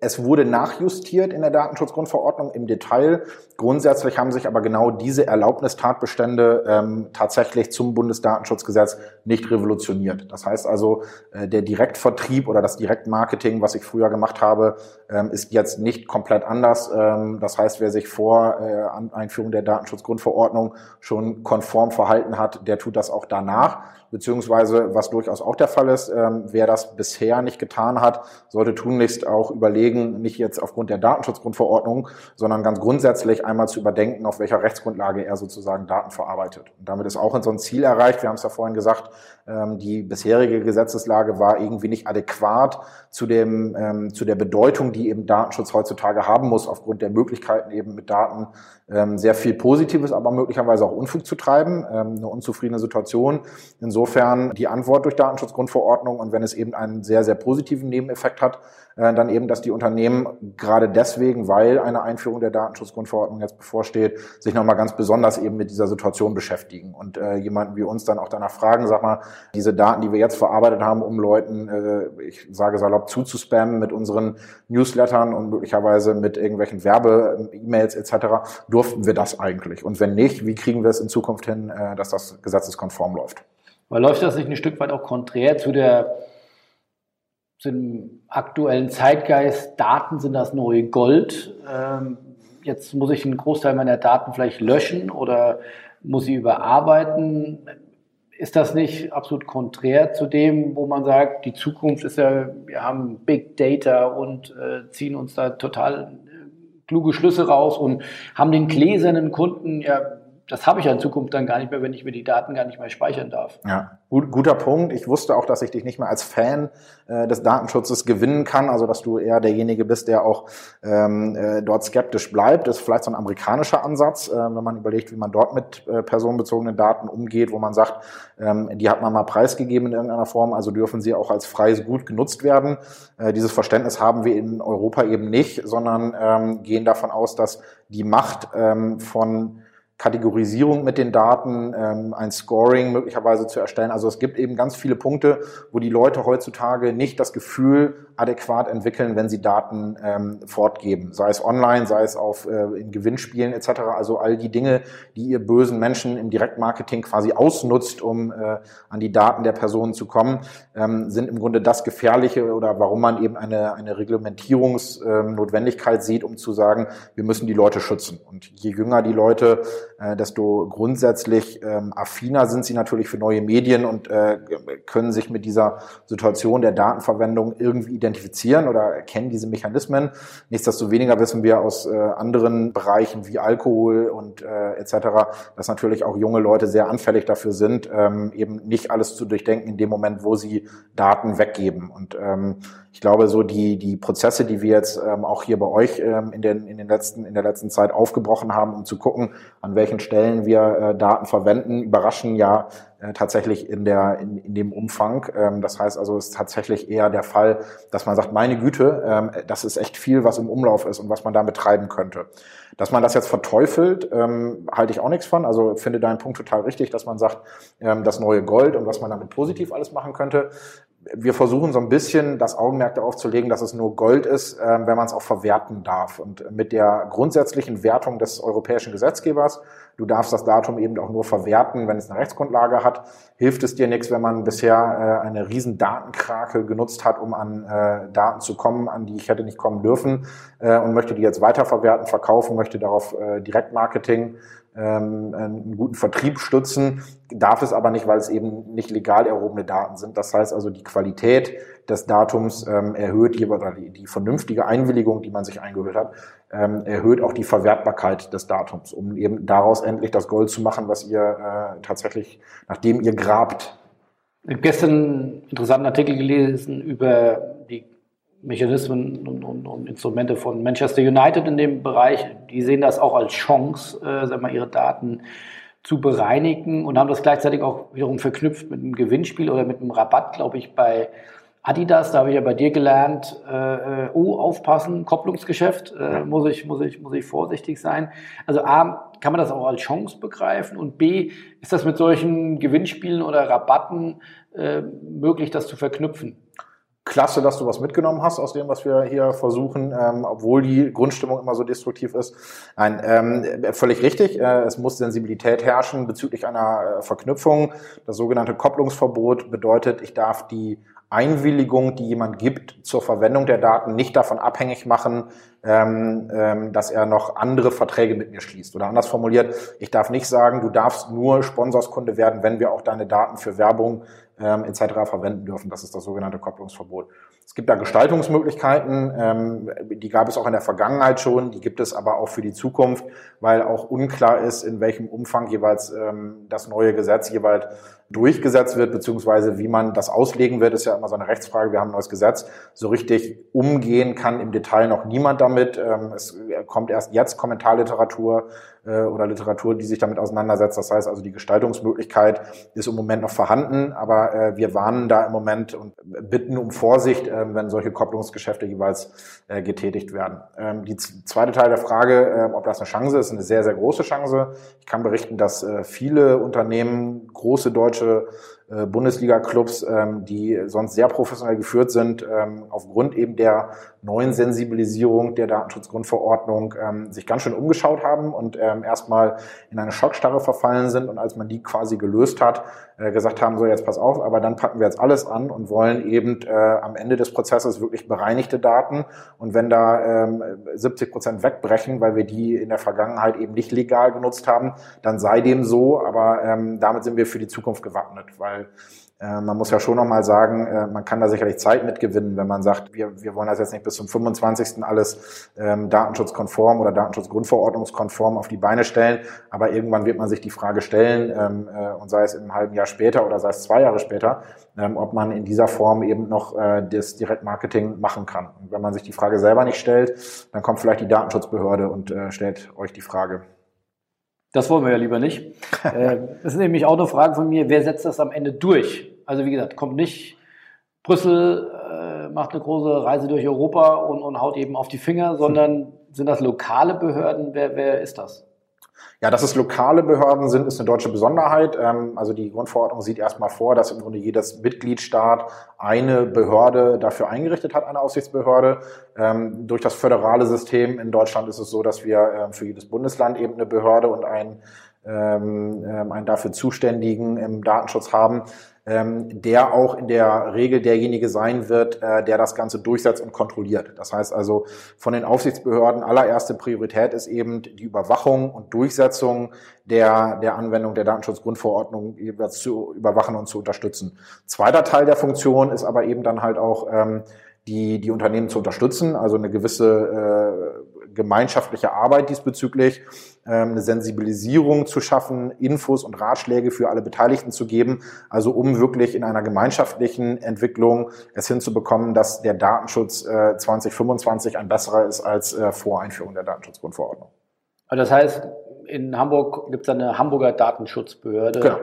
Es wurde nachjustiert in der Datenschutzgrundverordnung im Detail. Grundsätzlich haben sich aber genau diese Erlaubnistatbestände ähm, tatsächlich zum Bundesdatenschutzgesetz nicht revolutioniert. Das heißt also, äh, der Direktvertrieb oder das Direktmarketing, was ich früher gemacht habe, ähm, ist jetzt nicht komplett anders. Ähm, das heißt, wer sich vor äh, Einführung der Datenschutzgrundverordnung schon konform verhalten hat, der tut das auch danach. Beziehungsweise, was durchaus auch der Fall ist, ähm, wer das bisher nicht getan hat, sollte tunlichst auch überlegen, nicht jetzt aufgrund der Datenschutzgrundverordnung, sondern ganz grundsätzlich einmal zu überdenken, auf welcher Rechtsgrundlage er sozusagen Daten verarbeitet. Und damit ist auch in so ein Ziel erreicht. Wir haben es ja vorhin gesagt, ähm, die bisherige Gesetzeslage war irgendwie nicht adäquat zu dem, ähm, zu der Bedeutung, die eben Datenschutz heutzutage haben muss, aufgrund der Möglichkeiten eben mit Daten ähm, sehr viel Positives, aber möglicherweise auch Unfug zu treiben, ähm, eine unzufriedene Situation. Insofern insofern die Antwort durch Datenschutzgrundverordnung und wenn es eben einen sehr, sehr positiven Nebeneffekt hat, äh, dann eben, dass die Unternehmen gerade deswegen, weil eine Einführung der Datenschutzgrundverordnung jetzt bevorsteht, sich nochmal ganz besonders eben mit dieser Situation beschäftigen und äh, jemanden wie uns dann auch danach fragen, sag mal, diese Daten, die wir jetzt verarbeitet haben, um Leuten, äh, ich sage salopp, zuzuspammen mit unseren Newslettern und möglicherweise mit irgendwelchen Werbe-E-Mails etc., durften wir das eigentlich? Und wenn nicht, wie kriegen wir es in Zukunft hin, äh, dass das gesetzeskonform läuft? Aber läuft das nicht ein Stück weit auch konträr zu der dem aktuellen Zeitgeist, Daten sind das neue Gold. Ähm, jetzt muss ich einen Großteil meiner Daten vielleicht löschen oder muss sie überarbeiten. Ist das nicht absolut konträr zu dem, wo man sagt, die Zukunft ist ja, wir haben Big Data und äh, ziehen uns da total äh, kluge Schlüsse raus und haben den gläsernen Kunden ja das habe ich ja in Zukunft dann gar nicht mehr, wenn ich mir die Daten gar nicht mehr speichern darf. Ja, gut, guter Punkt. Ich wusste auch, dass ich dich nicht mehr als Fan äh, des Datenschutzes gewinnen kann, also dass du eher derjenige bist, der auch ähm, äh, dort skeptisch bleibt. Das ist vielleicht so ein amerikanischer Ansatz, äh, wenn man überlegt, wie man dort mit äh, personenbezogenen Daten umgeht, wo man sagt, ähm, die hat man mal preisgegeben in irgendeiner Form, also dürfen sie auch als freies Gut genutzt werden. Äh, dieses Verständnis haben wir in Europa eben nicht, sondern ähm, gehen davon aus, dass die Macht ähm, von Kategorisierung mit den Daten, ähm, ein Scoring möglicherweise zu erstellen. Also es gibt eben ganz viele Punkte, wo die Leute heutzutage nicht das Gefühl adäquat entwickeln, wenn sie Daten ähm, fortgeben, sei es online, sei es auf äh, in Gewinnspielen etc. Also all die Dinge, die ihr bösen Menschen im Direktmarketing quasi ausnutzt, um äh, an die Daten der Personen zu kommen, ähm, sind im Grunde das Gefährliche oder warum man eben eine, eine Reglementierungsnotwendigkeit ähm, sieht, um zu sagen, wir müssen die Leute schützen. Und je jünger die Leute äh, desto grundsätzlich ähm, affiner sind sie natürlich für neue Medien und äh, können sich mit dieser Situation der Datenverwendung irgendwie identifizieren oder erkennen diese Mechanismen. Nichtsdestoweniger wissen wir aus äh, anderen Bereichen wie Alkohol und äh, etc., dass natürlich auch junge Leute sehr anfällig dafür sind, ähm, eben nicht alles zu durchdenken in dem Moment, wo sie Daten weggeben. Und ähm, ich glaube, so die, die Prozesse, die wir jetzt ähm, auch hier bei euch ähm, in, den, in, den letzten, in der letzten Zeit aufgebrochen haben, um zu gucken, an welchen Stellen wir äh, Daten verwenden, überraschen ja äh, tatsächlich in, der, in, in dem Umfang. Ähm, das heißt also, es ist tatsächlich eher der Fall, dass man sagt, meine Güte, ähm, das ist echt viel, was im Umlauf ist und was man damit treiben könnte. Dass man das jetzt verteufelt, ähm, halte ich auch nichts von. Also finde deinen Punkt total richtig, dass man sagt, ähm, das neue Gold und was man damit positiv alles machen könnte wir versuchen so ein bisschen das Augenmerk darauf zu legen, dass es nur Gold ist, äh, wenn man es auch verwerten darf. Und mit der grundsätzlichen Wertung des europäischen Gesetzgebers, du darfst das Datum eben auch nur verwerten, wenn es eine Rechtsgrundlage hat, hilft es dir nichts, wenn man bisher äh, eine riesen Datenkrake genutzt hat, um an äh, Daten zu kommen, an die ich hätte nicht kommen dürfen äh, und möchte die jetzt weiterverwerten, verkaufen, möchte darauf äh, Direktmarketing ähm, einen guten Vertrieb stützen, darf es aber nicht, weil es eben nicht legal erhobene Daten sind. Das heißt also, die Qualität des Datums ähm, erhöht jeweils die, vernünftige Einwilligung, die man sich eingehört hat, ähm, erhöht auch die Verwertbarkeit des Datums, um eben daraus endlich das Gold zu machen, was ihr äh, tatsächlich, nachdem ihr grabt. Ich habe gestern einen interessanten Artikel gelesen über Mechanismen und, und, und, Instrumente von Manchester United in dem Bereich. Die sehen das auch als Chance, äh, sag mal, ihre Daten zu bereinigen und haben das gleichzeitig auch wiederum verknüpft mit einem Gewinnspiel oder mit einem Rabatt, glaube ich, bei Adidas. Da habe ich ja bei dir gelernt, äh, äh oh, aufpassen, Kopplungsgeschäft, äh, muss, ich, muss, ich, muss ich vorsichtig sein. Also A, kann man das auch als Chance begreifen und B, ist das mit solchen Gewinnspielen oder Rabatten äh, möglich, das zu verknüpfen? Klasse, dass du was mitgenommen hast aus dem, was wir hier versuchen, ähm, obwohl die Grundstimmung immer so destruktiv ist. Nein, ähm, völlig richtig. Äh, es muss Sensibilität herrschen bezüglich einer äh, Verknüpfung. Das sogenannte Kopplungsverbot bedeutet, ich darf die Einwilligung, die jemand gibt zur Verwendung der Daten, nicht davon abhängig machen, ähm, ähm, dass er noch andere Verträge mit mir schließt. Oder anders formuliert, ich darf nicht sagen, du darfst nur Sponsorskunde werden, wenn wir auch deine Daten für Werbung ähm, etc. verwenden dürfen. Das ist das sogenannte Kopplungsverbot. Es gibt da Gestaltungsmöglichkeiten, ähm, die gab es auch in der Vergangenheit schon, die gibt es aber auch für die Zukunft, weil auch unklar ist, in welchem Umfang jeweils ähm, das neue Gesetz jeweils durchgesetzt wird, beziehungsweise wie man das auslegen wird, ist ja immer so eine Rechtsfrage. Wir haben ein neues Gesetz. So richtig umgehen kann im Detail noch niemand damit. Ähm, es kommt erst jetzt Kommentarliteratur äh, oder Literatur, die sich damit auseinandersetzt. Das heißt also, die Gestaltungsmöglichkeit ist im Moment noch vorhanden, aber äh, wir warnen da im Moment und bitten um Vorsicht, äh, wenn solche Kopplungsgeschäfte jeweils äh, getätigt werden. Ähm, die zweite Teil der Frage, ob das eine Chance ist, eine sehr, sehr große Chance. Ich kann berichten, dass viele Unternehmen, große deutsche äh, Bundesliga-Clubs, ähm, die sonst sehr professionell geführt sind, ähm, aufgrund eben der neuen Sensibilisierung der Datenschutzgrundverordnung ähm, sich ganz schön umgeschaut haben und ähm, erstmal in eine Schockstarre verfallen sind. Und als man die quasi gelöst hat, äh, gesagt haben, so jetzt pass auf, aber dann packen wir jetzt alles an und wollen eben äh, am Ende des Prozesses wirklich bereinigte Daten. Und wenn da ähm, 70 Prozent wegbrechen, weil wir die in der Vergangenheit eben nicht legal genutzt haben, dann sei dem so, aber ähm, damit sind wir für die Zukunft gewappnet, weil man muss ja schon nochmal sagen, äh, man kann da sicherlich Zeit mitgewinnen, wenn man sagt, wir, wir wollen das jetzt nicht bis zum 25. alles ähm, datenschutzkonform oder datenschutzgrundverordnungskonform auf die Beine stellen, aber irgendwann wird man sich die Frage stellen, ähm, äh, und sei es im halben Jahr später oder sei es zwei Jahre später, ähm, ob man in dieser Form eben noch äh, das Direktmarketing machen kann. Und wenn man sich die Frage selber nicht stellt, dann kommt vielleicht die Datenschutzbehörde und äh, stellt euch die Frage. Das wollen wir ja lieber nicht. Äh, das ist nämlich auch eine Frage von mir, wer setzt das am Ende durch? Also wie gesagt, kommt nicht Brüssel, äh, macht eine große Reise durch Europa und, und haut eben auf die Finger, sondern sind das lokale Behörden? Wer, wer ist das? Ja, dass es lokale Behörden sind, ist eine deutsche Besonderheit. Ähm, also die Grundverordnung sieht erstmal vor, dass im Grunde jedes Mitgliedstaat eine Behörde dafür eingerichtet hat, eine Aufsichtsbehörde. Ähm, durch das föderale System in Deutschland ist es so, dass wir ähm, für jedes Bundesland eben eine Behörde und einen, einen dafür Zuständigen im Datenschutz haben ähm, der auch in der Regel derjenige sein wird, äh, der das Ganze durchsetzt und kontrolliert. Das heißt also, von den Aufsichtsbehörden allererste Priorität ist eben die Überwachung und Durchsetzung der, der Anwendung der Datenschutzgrundverordnung zu überwachen und zu unterstützen. Zweiter Teil der Funktion ist aber eben dann halt auch ähm, die, die Unternehmen zu unterstützen, also eine gewisse äh, gemeinschaftliche Arbeit diesbezüglich, ähm, eine Sensibilisierung zu schaffen, Infos und Ratschläge für alle Beteiligten zu geben, also um wirklich in einer gemeinschaftlichen Entwicklung es hinzubekommen, dass der Datenschutz 2025 äh, ein besserer ist als äh, vor Einführung der Datenschutzgrundverordnung. Also das heißt, in Hamburg gibt es eine Hamburger Datenschutzbehörde. Genau.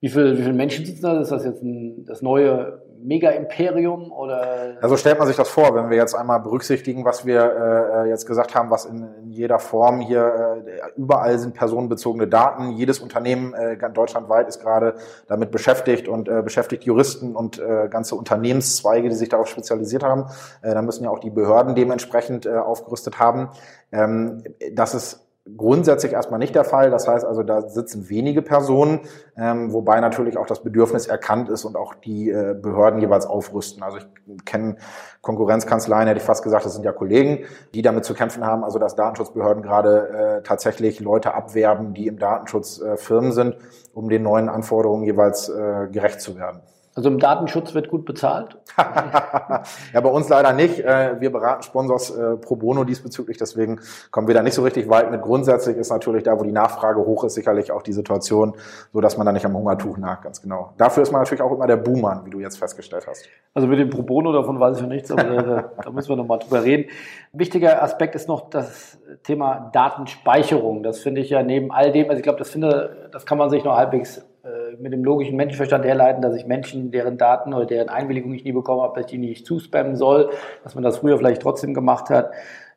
Wie viele, wie viele Menschen sitzen da? Ist das jetzt ein, das neue Mega-Imperium oder? Also stellt man sich das vor, wenn wir jetzt einmal berücksichtigen, was wir äh, jetzt gesagt haben, was in, in jeder Form hier äh, überall sind personenbezogene Daten. Jedes Unternehmen äh, deutschlandweit ist gerade damit beschäftigt und äh, beschäftigt Juristen und äh, ganze Unternehmenszweige, die sich darauf spezialisiert haben. Äh, da müssen ja auch die Behörden dementsprechend äh, aufgerüstet haben. Ähm, das ist grundsätzlich erstmal nicht der Fall. Das heißt also, da sitzen wenige Personen, ähm, wobei natürlich auch das Bedürfnis erkannt ist und auch die äh, Behörden jeweils aufrüsten. Also ich kenne Konkurrenzkanzleien, hätte ich fast gesagt, das sind ja Kollegen, die damit zu kämpfen haben, also dass Datenschutzbehörden gerade äh, tatsächlich Leute abwerben, die im Datenschutz äh, Firmen sind, um den neuen Anforderungen jeweils äh, gerecht zu werden. Also im Datenschutz wird gut bezahlt? ja, bei uns leider nicht. Äh, wir beraten Sponsors äh, pro bono diesbezüglich, deswegen kommen wir da nicht so richtig weit mit. Grundsätzlich ist natürlich da, wo die Nachfrage hoch ist, sicherlich auch die Situation, so dass man da nicht am Hungertuch nagt, ganz genau. Dafür ist man natürlich auch immer der Buhmann, wie du jetzt festgestellt hast. Also mit dem pro bono, davon weiß ich noch nichts, aber da, da müssen wir noch mal drüber reden. Wichtiger Aspekt ist noch das Thema Datenspeicherung. Das finde ich ja neben all dem, also ich glaube, das finde, das kann man sich noch halbwegs äh, mit dem logischen Menschenverstand herleiten, dass ich Menschen, deren Daten oder deren Einwilligung ich nie bekommen habe, dass ich die nicht zuspammen soll, dass man das früher vielleicht trotzdem gemacht hat,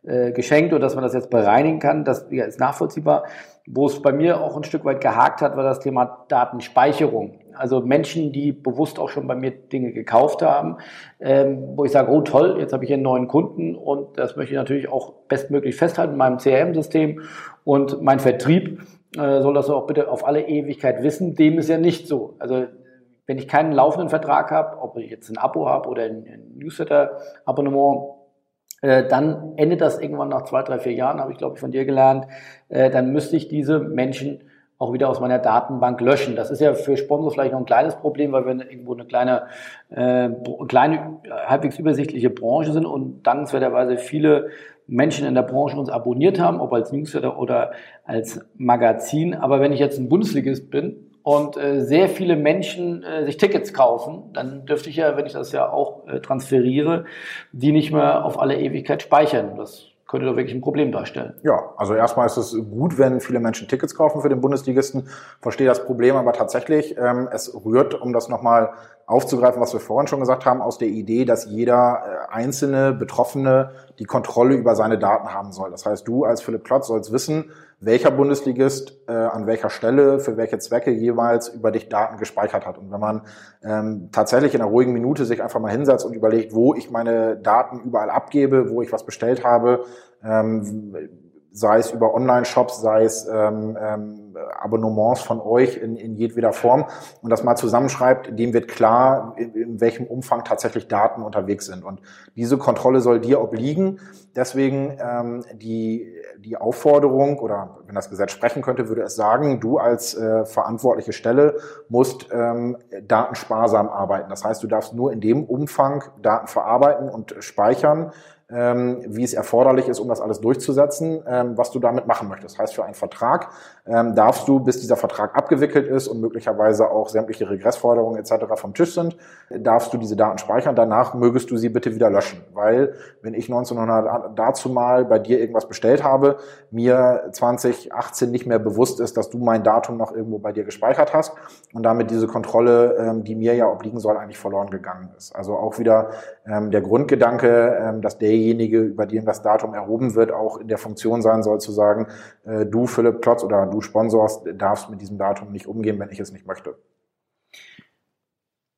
äh, geschenkt und dass man das jetzt bereinigen kann, das ja, ist nachvollziehbar. Wo es bei mir auch ein Stück weit gehakt hat, war das Thema Datenspeicherung. Also Menschen, die bewusst auch schon bei mir Dinge gekauft haben, ähm, wo ich sage, oh toll, jetzt habe ich einen neuen Kunden und das möchte ich natürlich auch bestmöglich festhalten in meinem CRM-System und mein Vertrieb äh, soll das auch bitte auf alle Ewigkeit wissen. Dem ist ja nicht so. Also wenn ich keinen laufenden Vertrag habe, ob ich jetzt ein Abo habe oder ein, Newsletter-Abonnement, äh, dann endet das irgendwann nach zwei, drei, vier Jahren, habe ich glaube ich von dir gelernt. Äh, dann müsste ich diese Menschen auch wieder aus meiner Datenbank löschen. Das ist ja für Sponsor vielleicht noch ein kleines Problem, weil wir irgendwo eine kleine, äh, kleine halbwegs übersichtliche Branche sind und dankenswerterweise viele Menschen in der Branche uns abonniert haben, ob als Newsletter oder als Magazin. Aber wenn ich jetzt ein Bundesligist bin und äh, sehr viele Menschen äh, sich Tickets kaufen, dann dürfte ich ja, wenn ich das ja auch äh, transferiere, die nicht mehr auf alle Ewigkeit speichern. Das könnte doch wirklich ein Problem darstellen. Ja, also erstmal ist es gut, wenn viele Menschen Tickets kaufen für den Bundesligisten. Verstehe das Problem aber tatsächlich. Ähm, es rührt, um das nochmal aufzugreifen, was wir vorhin schon gesagt haben, aus der Idee, dass jeder äh, einzelne Betroffene die Kontrolle über seine Daten haben soll. Das heißt, du als Philipp Klotz sollst wissen, welcher Bundesligist äh, an welcher Stelle für welche Zwecke jeweils über dich Daten gespeichert hat. Und wenn man ähm, tatsächlich in einer ruhigen Minute sich einfach mal hinsetzt und überlegt, wo ich meine Daten überall abgebe, wo ich was bestellt habe, ähm, sei es über Online-Shops, sei es ähm, ähm, Abonnements von euch in, in jedweder Form und das mal zusammenschreibt, dem wird klar, in, in welchem Umfang tatsächlich Daten unterwegs sind. Und diese Kontrolle soll dir obliegen. Deswegen ähm, die, die Aufforderung oder wenn das Gesetz sprechen könnte, würde es sagen, du als äh, verantwortliche Stelle musst ähm, datensparsam arbeiten. Das heißt, du darfst nur in dem Umfang Daten verarbeiten und speichern, wie es erforderlich ist, um das alles durchzusetzen, ähm, was du damit machen möchtest. Heißt, für einen Vertrag ähm, darfst du, bis dieser Vertrag abgewickelt ist und möglicherweise auch sämtliche Regressforderungen etc. vom Tisch sind, darfst du diese Daten speichern. Danach mögest du sie bitte wieder löschen, weil wenn ich 1900 dazu mal bei dir irgendwas bestellt habe, mir 2018 nicht mehr bewusst ist, dass du mein Datum noch irgendwo bei dir gespeichert hast und damit diese Kontrolle, ähm, die mir ja obliegen soll, eigentlich verloren gegangen ist. Also auch wieder ähm, der Grundgedanke, ähm, dass derjenige, über den das Datum erhoben wird, auch in der Funktion sein soll, zu sagen, äh, du Philipp Klotz oder du Sponsors darfst mit diesem Datum nicht umgehen, wenn ich es nicht möchte.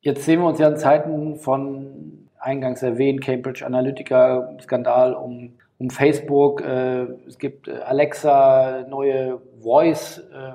Jetzt sehen wir uns ja in Zeiten von eingangs erwähnt, Cambridge Analytica Skandal um, um Facebook. Äh, es gibt äh, Alexa, neue Voice. Äh,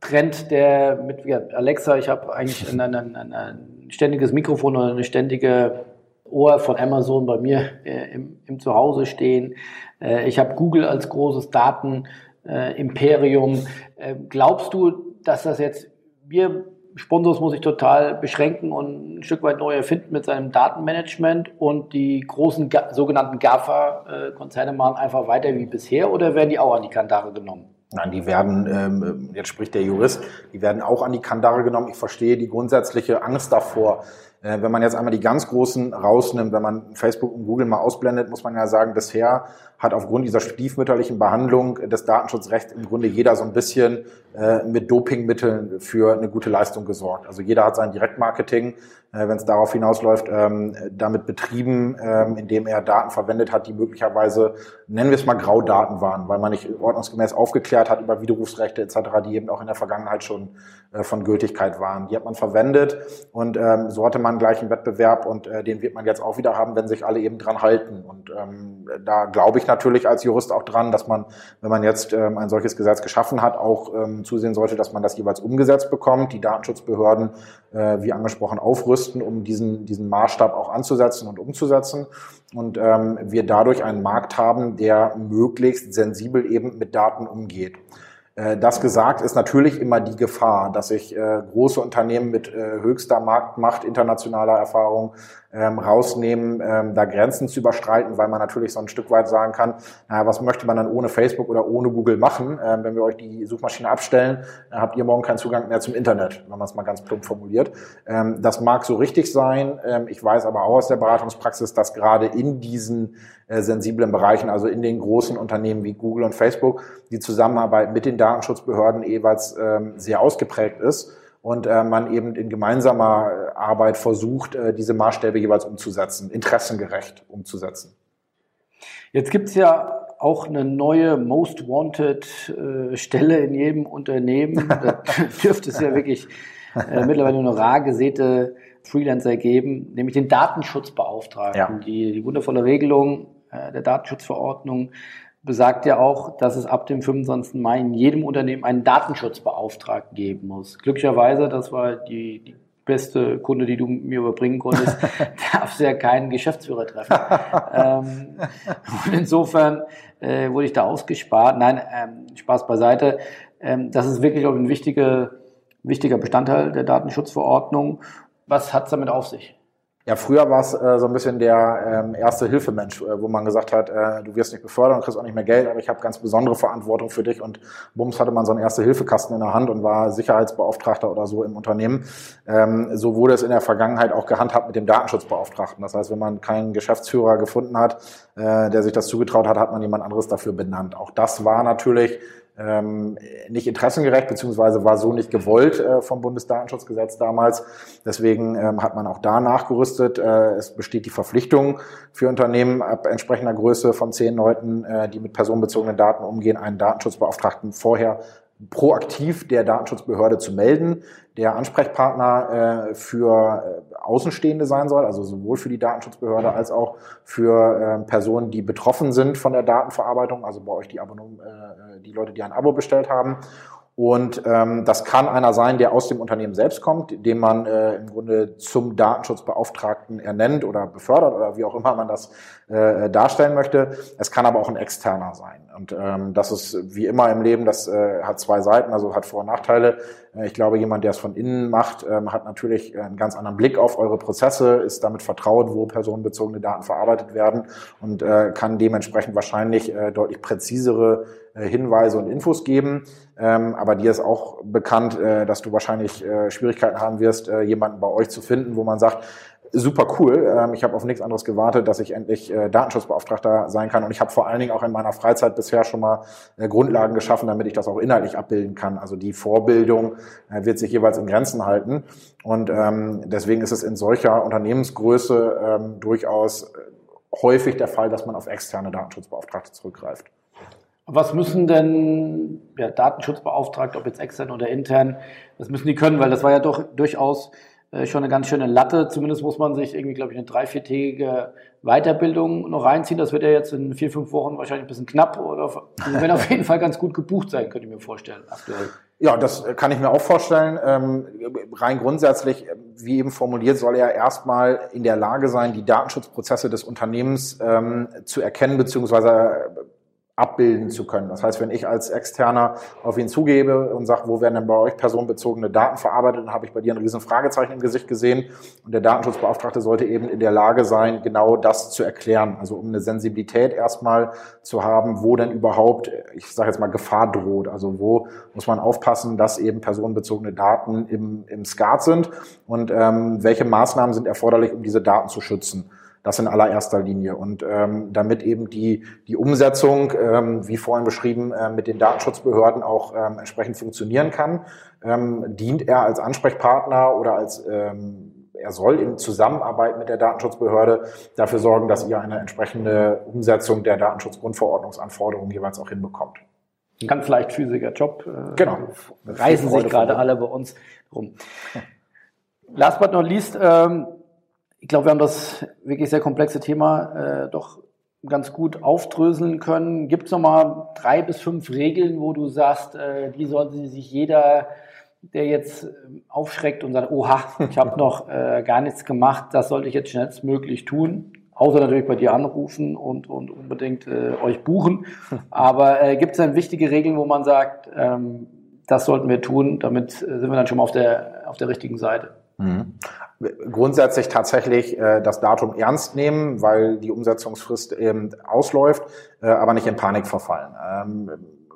Trend, der mit ja, Alexa, ich habe eigentlich ein, ein, ein, ein, ständiges Mikrofon oder eine ständige Ohr von Amazon bei mir äh, im, im Zuhause stehen. Äh, ich habe Google als großes Daten äh. Äh, glaubst du, dass das jetzt, wir Sponsors muss ich total beschränken und ein Stück weit neu erfinden mit seinem Datenmanagement und die großen sogenannten GAFA-Konzerne machen einfach weiter wie bisher oder werden die auch an die Kandare genommen? Nein, die werden, ähm, jetzt spricht der Jurist, die werden auch an die Kandare genommen. Ich verstehe die grundsätzliche Angst davor, wenn man jetzt einmal die ganz großen rausnimmt, wenn man Facebook und Google mal ausblendet, muss man ja sagen, bisher hat aufgrund dieser stiefmütterlichen Behandlung des Datenschutzrechts im Grunde jeder so ein bisschen äh, mit Dopingmitteln für eine gute Leistung gesorgt. Also jeder hat sein Direktmarketing, äh, wenn es darauf hinausläuft, ähm, damit betrieben, ähm, indem er Daten verwendet hat, die möglicherweise, nennen wir es mal Graudaten waren, weil man nicht ordnungsgemäß aufgeklärt hat über Widerrufsrechte etc., die eben auch in der Vergangenheit schon äh, von Gültigkeit waren. Die hat man verwendet und ähm, so hatte man gleich einen Wettbewerb und äh, den wird man jetzt auch wieder haben, wenn sich alle eben dran halten. Und ähm, da glaube ich natürlich als Jurist auch dran, dass man, wenn man jetzt ähm, ein solches Gesetz geschaffen hat, auch ähm, zusehen sollte, dass man das jeweils umgesetzt bekommt, die Datenschutzbehörden, äh, wie angesprochen, aufrüsten, um diesen, diesen Maßstab auch anzusetzen und umzusetzen. Und ähm, wir dadurch einen Markt haben, der möglichst sensibel eben mit Daten umgeht. Äh, das gesagt ist natürlich immer die Gefahr, dass sich äh, große Unternehmen mit äh, höchster Marktmacht, internationaler Erfahrung ähm, rausnehmen, ähm, da Grenzen zu überstreiten, weil man natürlich so ein Stück weit sagen kann, naja, was möchte man dann ohne Facebook oder ohne Google machen? Ähm, wenn wir euch die Suchmaschine abstellen, habt ihr morgen keinen Zugang mehr zum Internet, wenn man es mal ganz plump formuliert. Das mag so richtig sein. Ich weiß aber auch aus der Beratungspraxis, dass gerade in diesen sensiblen Bereichen, also in den großen Unternehmen wie Google und Facebook, die Zusammenarbeit mit den Datenschutzbehörden jeweils ähm, sehr ausgeprägt ist und äh, man eben in gemeinsamer äh, Arbeit versucht, äh, diese Maßstäbe jeweils umzusetzen, interessengerecht umzusetzen. Jetzt gibt es ja auch eine neue Most Wanted äh, Stelle in jedem Unternehmen. da dürfte es ja wirklich äh, mittlerweile nur rar gesäte Freelancer geben, nämlich den Datenschutzbeauftragten. Ja. Die, die wundervolle Regelung äh, der Datenschutzverordnung besagt ja auch, dass es ab dem 25. Mai in jedem Unternehmen einen Datenschutzbeauftragten geben muss. Glücklicherweise, das war die, die beste Kunde, die du mir überbringen konntest, darfst ja keinen Geschäftsführer treffen. ähm, und insofern äh, wurde ich da ausgespart. Nein, ähm, Spaß beiseite. Ähm, das ist wirklich auch ein wichtiger, wichtiger Bestandteil der Datenschutzverordnung. Was hat es damit auf sich? Ja, früher war es äh, so ein bisschen der ähm, erste Hilfemensch, äh, wo man gesagt hat, äh, du wirst nicht befördert und kriegst auch nicht mehr Geld, aber ich habe ganz besondere Verantwortung für dich und bums hatte man so einen erste Hilfekasten in der Hand und war Sicherheitsbeauftragter oder so im Unternehmen. Ähm, so wurde es in der Vergangenheit auch gehandhabt mit dem Datenschutzbeauftragten. Das heißt, wenn man keinen Geschäftsführer gefunden hat, äh, der sich das zugetraut hat, hat man jemand anderes dafür benannt. Auch das war natürlich ähm, nicht interessengerecht, beziehungsweise war so nicht gewollt äh, vom Bundesdatenschutzgesetz damals. Deswegen ähm, hat man auch da nachgerüstet. Äh, es besteht die Verpflichtung für Unternehmen ab entsprechender Größe von zehn Leuten, äh, die mit personenbezogenen Daten umgehen, einen Datenschutzbeauftragten vorher proaktiv der Datenschutzbehörde zu melden, der Ansprechpartner äh, für äh, Außenstehende sein soll, also sowohl für die Datenschutzbehörde als auch für äh, Personen, die betroffen sind von der Datenverarbeitung, also bei euch die, Abonnom äh, die Leute, die ein Abo bestellt haben. Und ähm, das kann einer sein, der aus dem Unternehmen selbst kommt, den man äh, im Grunde zum Datenschutzbeauftragten ernennt oder befördert oder wie auch immer man das äh, darstellen möchte. Es kann aber auch ein externer sein. Und ähm, das ist wie immer im Leben, das äh, hat zwei Seiten, also hat Vor- und Nachteile. Äh, ich glaube, jemand, der es von innen macht, ähm, hat natürlich einen ganz anderen Blick auf eure Prozesse, ist damit vertraut, wo personenbezogene Daten verarbeitet werden und äh, kann dementsprechend wahrscheinlich äh, deutlich präzisere Hinweise und Infos geben. Ähm, aber dir ist auch bekannt, äh, dass du wahrscheinlich äh, Schwierigkeiten haben wirst, äh, jemanden bei euch zu finden, wo man sagt, super cool. Ähm, ich habe auf nichts anderes gewartet, dass ich endlich äh, Datenschutzbeauftragter sein kann. Und ich habe vor allen Dingen auch in meiner Freizeit bisher schon mal äh, Grundlagen geschaffen, damit ich das auch inhaltlich abbilden kann. Also die Vorbildung äh, wird sich jeweils in Grenzen halten. Und ähm, deswegen ist es in solcher Unternehmensgröße ähm, durchaus äh, häufig der Fall, dass man auf externe Datenschutzbeauftragte zurückgreift. Was müssen denn ja, Datenschutzbeauftragte, ob jetzt extern oder intern, was müssen die können? Weil das war ja doch durchaus äh, schon eine ganz schöne Latte. Zumindest muss man sich irgendwie, glaube ich, eine drei, viertägige Weiterbildung noch reinziehen. Das wird ja jetzt in vier, fünf Wochen wahrscheinlich ein bisschen knapp oder also wenn auf jeden Fall ganz gut gebucht sein, könnte ich mir vorstellen, aktuell. Ja, das kann ich mir auch vorstellen. Ähm, rein grundsätzlich, wie eben formuliert, soll er erstmal in der Lage sein, die Datenschutzprozesse des Unternehmens ähm, zu erkennen beziehungsweise abbilden zu können. Das heißt, wenn ich als Externer auf ihn zugebe und sage, wo werden denn bei euch personenbezogene Daten verarbeitet, dann habe ich bei dir ein riesen Fragezeichen im Gesicht gesehen. Und der Datenschutzbeauftragte sollte eben in der Lage sein, genau das zu erklären. Also um eine Sensibilität erstmal zu haben, wo denn überhaupt, ich sage jetzt mal, Gefahr droht. Also wo muss man aufpassen, dass eben personenbezogene Daten im, im SCART sind und ähm, welche Maßnahmen sind erforderlich, um diese Daten zu schützen. Das in allererster Linie. Und ähm, damit eben die, die Umsetzung, ähm, wie vorhin beschrieben, äh, mit den Datenschutzbehörden auch ähm, entsprechend funktionieren kann, ähm, dient er als Ansprechpartner oder als ähm, er soll in Zusammenarbeit mit der Datenschutzbehörde dafür sorgen, dass ihr eine entsprechende Umsetzung der Datenschutzgrundverordnungsanforderungen jeweils auch hinbekommt. Ganz leicht physiker Job. Äh, genau. Reißen sich gerade alle bei uns rum. Last but not least, ähm, ich glaube, wir haben das wirklich sehr komplexe Thema äh, doch ganz gut aufdröseln können. Gibt es nochmal drei bis fünf Regeln, wo du sagst, äh, die sollte sich jeder, der jetzt äh, aufschreckt und sagt, oha, ich habe noch äh, gar nichts gemacht, das sollte ich jetzt schnellstmöglich tun. Außer natürlich bei dir anrufen und, und unbedingt äh, euch buchen. Aber äh, gibt es dann wichtige Regeln, wo man sagt, ähm, das sollten wir tun, damit äh, sind wir dann schon mal auf der, auf der richtigen Seite? Mhm grundsätzlich tatsächlich äh, das Datum ernst nehmen, weil die Umsetzungsfrist eben ausläuft, äh, aber nicht in Panik verfallen. Ähm,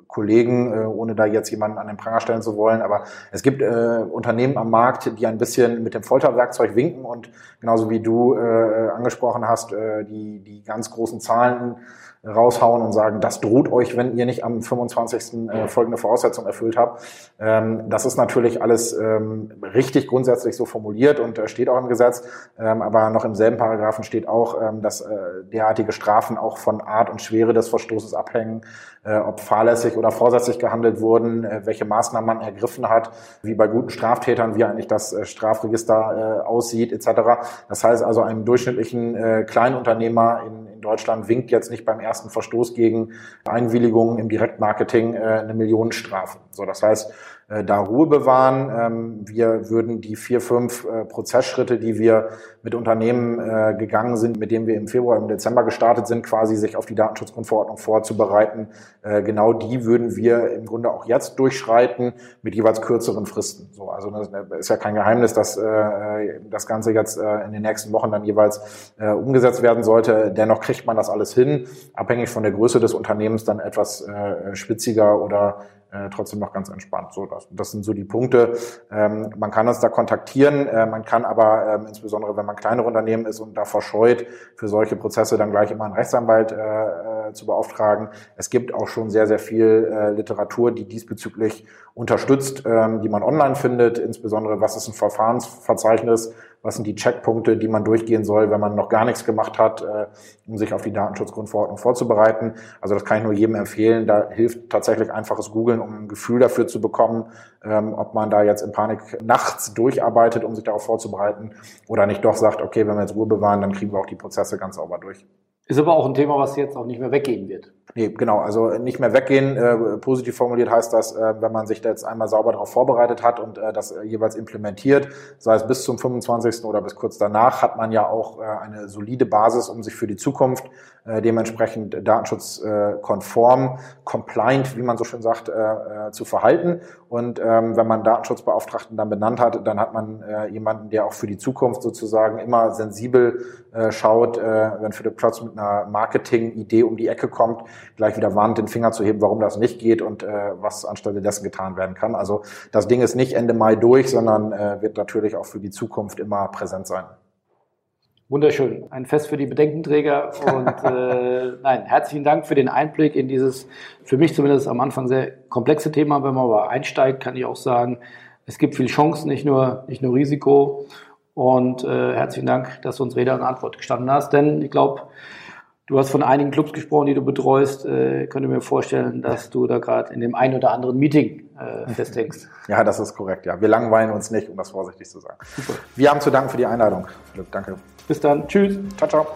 Kollegen, äh, ohne da jetzt jemanden an den Pranger stellen zu wollen, aber es gibt äh, Unternehmen am Markt, die ein bisschen mit dem Folterwerkzeug winken und genauso wie du äh, angesprochen hast, äh, die, die ganz großen Zahlen raushauen und sagen, das droht euch, wenn ihr nicht am 25. Äh, folgende Voraussetzung erfüllt habt. Ähm, das ist natürlich alles ähm, richtig grundsätzlich so formuliert und äh, steht auch im Gesetz, ähm, aber noch im selben Paragraphen steht auch, dass äh, derartige Strafen auch von Art und Schwere des Verstoßes abhängen, ob fahrlässig oder vorsätzlich gehandelt wurden, welche Maßnahmen man ergriffen hat, wie bei guten Straftätern, wie eigentlich das Strafregister aussieht etc. Das heißt also, einem durchschnittlichen Kleinunternehmer in, in Deutschland winkt jetzt nicht beim ersten Verstoß gegen Einwilligungen im Direktmarketing äh, eine Millionenstrafe. So, das heißt, da Ruhe bewahren. Ähm, wir würden die vier, fünf äh, Prozessschritte, die wir mit Unternehmen äh, gegangen sind, mit denen wir im Februar, im Dezember gestartet sind, quasi sich auf die Datenschutzgrundverordnung vorzubereiten, äh, genau die würden wir im Grunde auch jetzt durchschreiten mit jeweils kürzeren Fristen. So, also das ist ja kein Geheimnis, dass äh, das Ganze jetzt äh, in den nächsten Wochen dann jeweils äh, umgesetzt werden sollte. Dennoch kriegt man das alles hin, abhängig von der Größe des Unternehmens dann etwas äh, spitziger oder äh, trotzdem noch ganz entspannt. So, das, das sind so die Punkte. Ähm, man kann uns da kontaktieren, äh, man kann aber ähm, insbesondere, wenn man kleinere Unternehmen ist und da verscheut, für solche Prozesse dann gleich immer einen Rechtsanwalt äh, äh, zu beauftragen. Es gibt auch schon sehr, sehr viel äh, Literatur, die diesbezüglich unterstützt, ähm, die man online findet, insbesondere was ist ein Verfahrensverzeichnis, was sind die Checkpunkte, die man durchgehen soll, wenn man noch gar nichts gemacht hat, äh, um sich auf die Datenschutzgrundverordnung vorzubereiten. Also das kann ich nur jedem empfehlen. Da hilft tatsächlich einfaches Googlen, um ein Gefühl dafür zu bekommen, ähm, ob man da jetzt in Panik nachts durcharbeitet, um sich darauf vorzubereiten, oder nicht doch sagt, okay, wenn wir jetzt Ruhe bewahren, dann kriegen wir auch die Prozesse ganz sauber durch. Ist aber auch ein Thema, was jetzt auch nicht mehr weggehen wird. Nee, genau, also nicht mehr weggehen. Äh, positiv formuliert heißt das, äh, wenn man sich da jetzt einmal sauber darauf vorbereitet hat und äh, das äh, jeweils implementiert, sei es bis zum 25. oder bis kurz danach, hat man ja auch äh, eine solide Basis, um sich für die Zukunft äh, dementsprechend datenschutzkonform, compliant, wie man so schön sagt, zu verhalten. Und ähm, wenn man Datenschutzbeauftragten dann benannt hat, dann hat man jemanden, der auch für die Zukunft sozusagen immer sensibel schaut, wenn Philipp Klotz mit einer Marketing-Idee um die Ecke kommt, gleich wieder warnend den Finger zu heben, warum das nicht geht und was anstelle dessen getan werden kann. Also das Ding ist nicht Ende Mai durch, sondern wird natürlich auch für die Zukunft immer präsent sein. Wunderschön. Ein Fest für die Bedenkenträger. Und äh, nein, herzlichen Dank für den Einblick in dieses, für mich zumindest am Anfang sehr komplexe Thema. Wenn man aber einsteigt, kann ich auch sagen, es gibt viel Chancen, nicht nur, nicht nur Risiko. Und äh, herzlichen Dank, dass du uns Rede und Antwort gestanden hast. Denn ich glaube, du hast von einigen Clubs gesprochen, die du betreust. Äh, könnte mir vorstellen, dass du da gerade in dem einen oder anderen Meeting äh, festhängst. Ja, das ist korrekt. Ja, wir langweilen uns nicht, um das vorsichtig zu sagen. Super. Wir haben zu danken für die Einladung, Philipp. Danke. Bis dann. Tschüss. Ciao, ciao.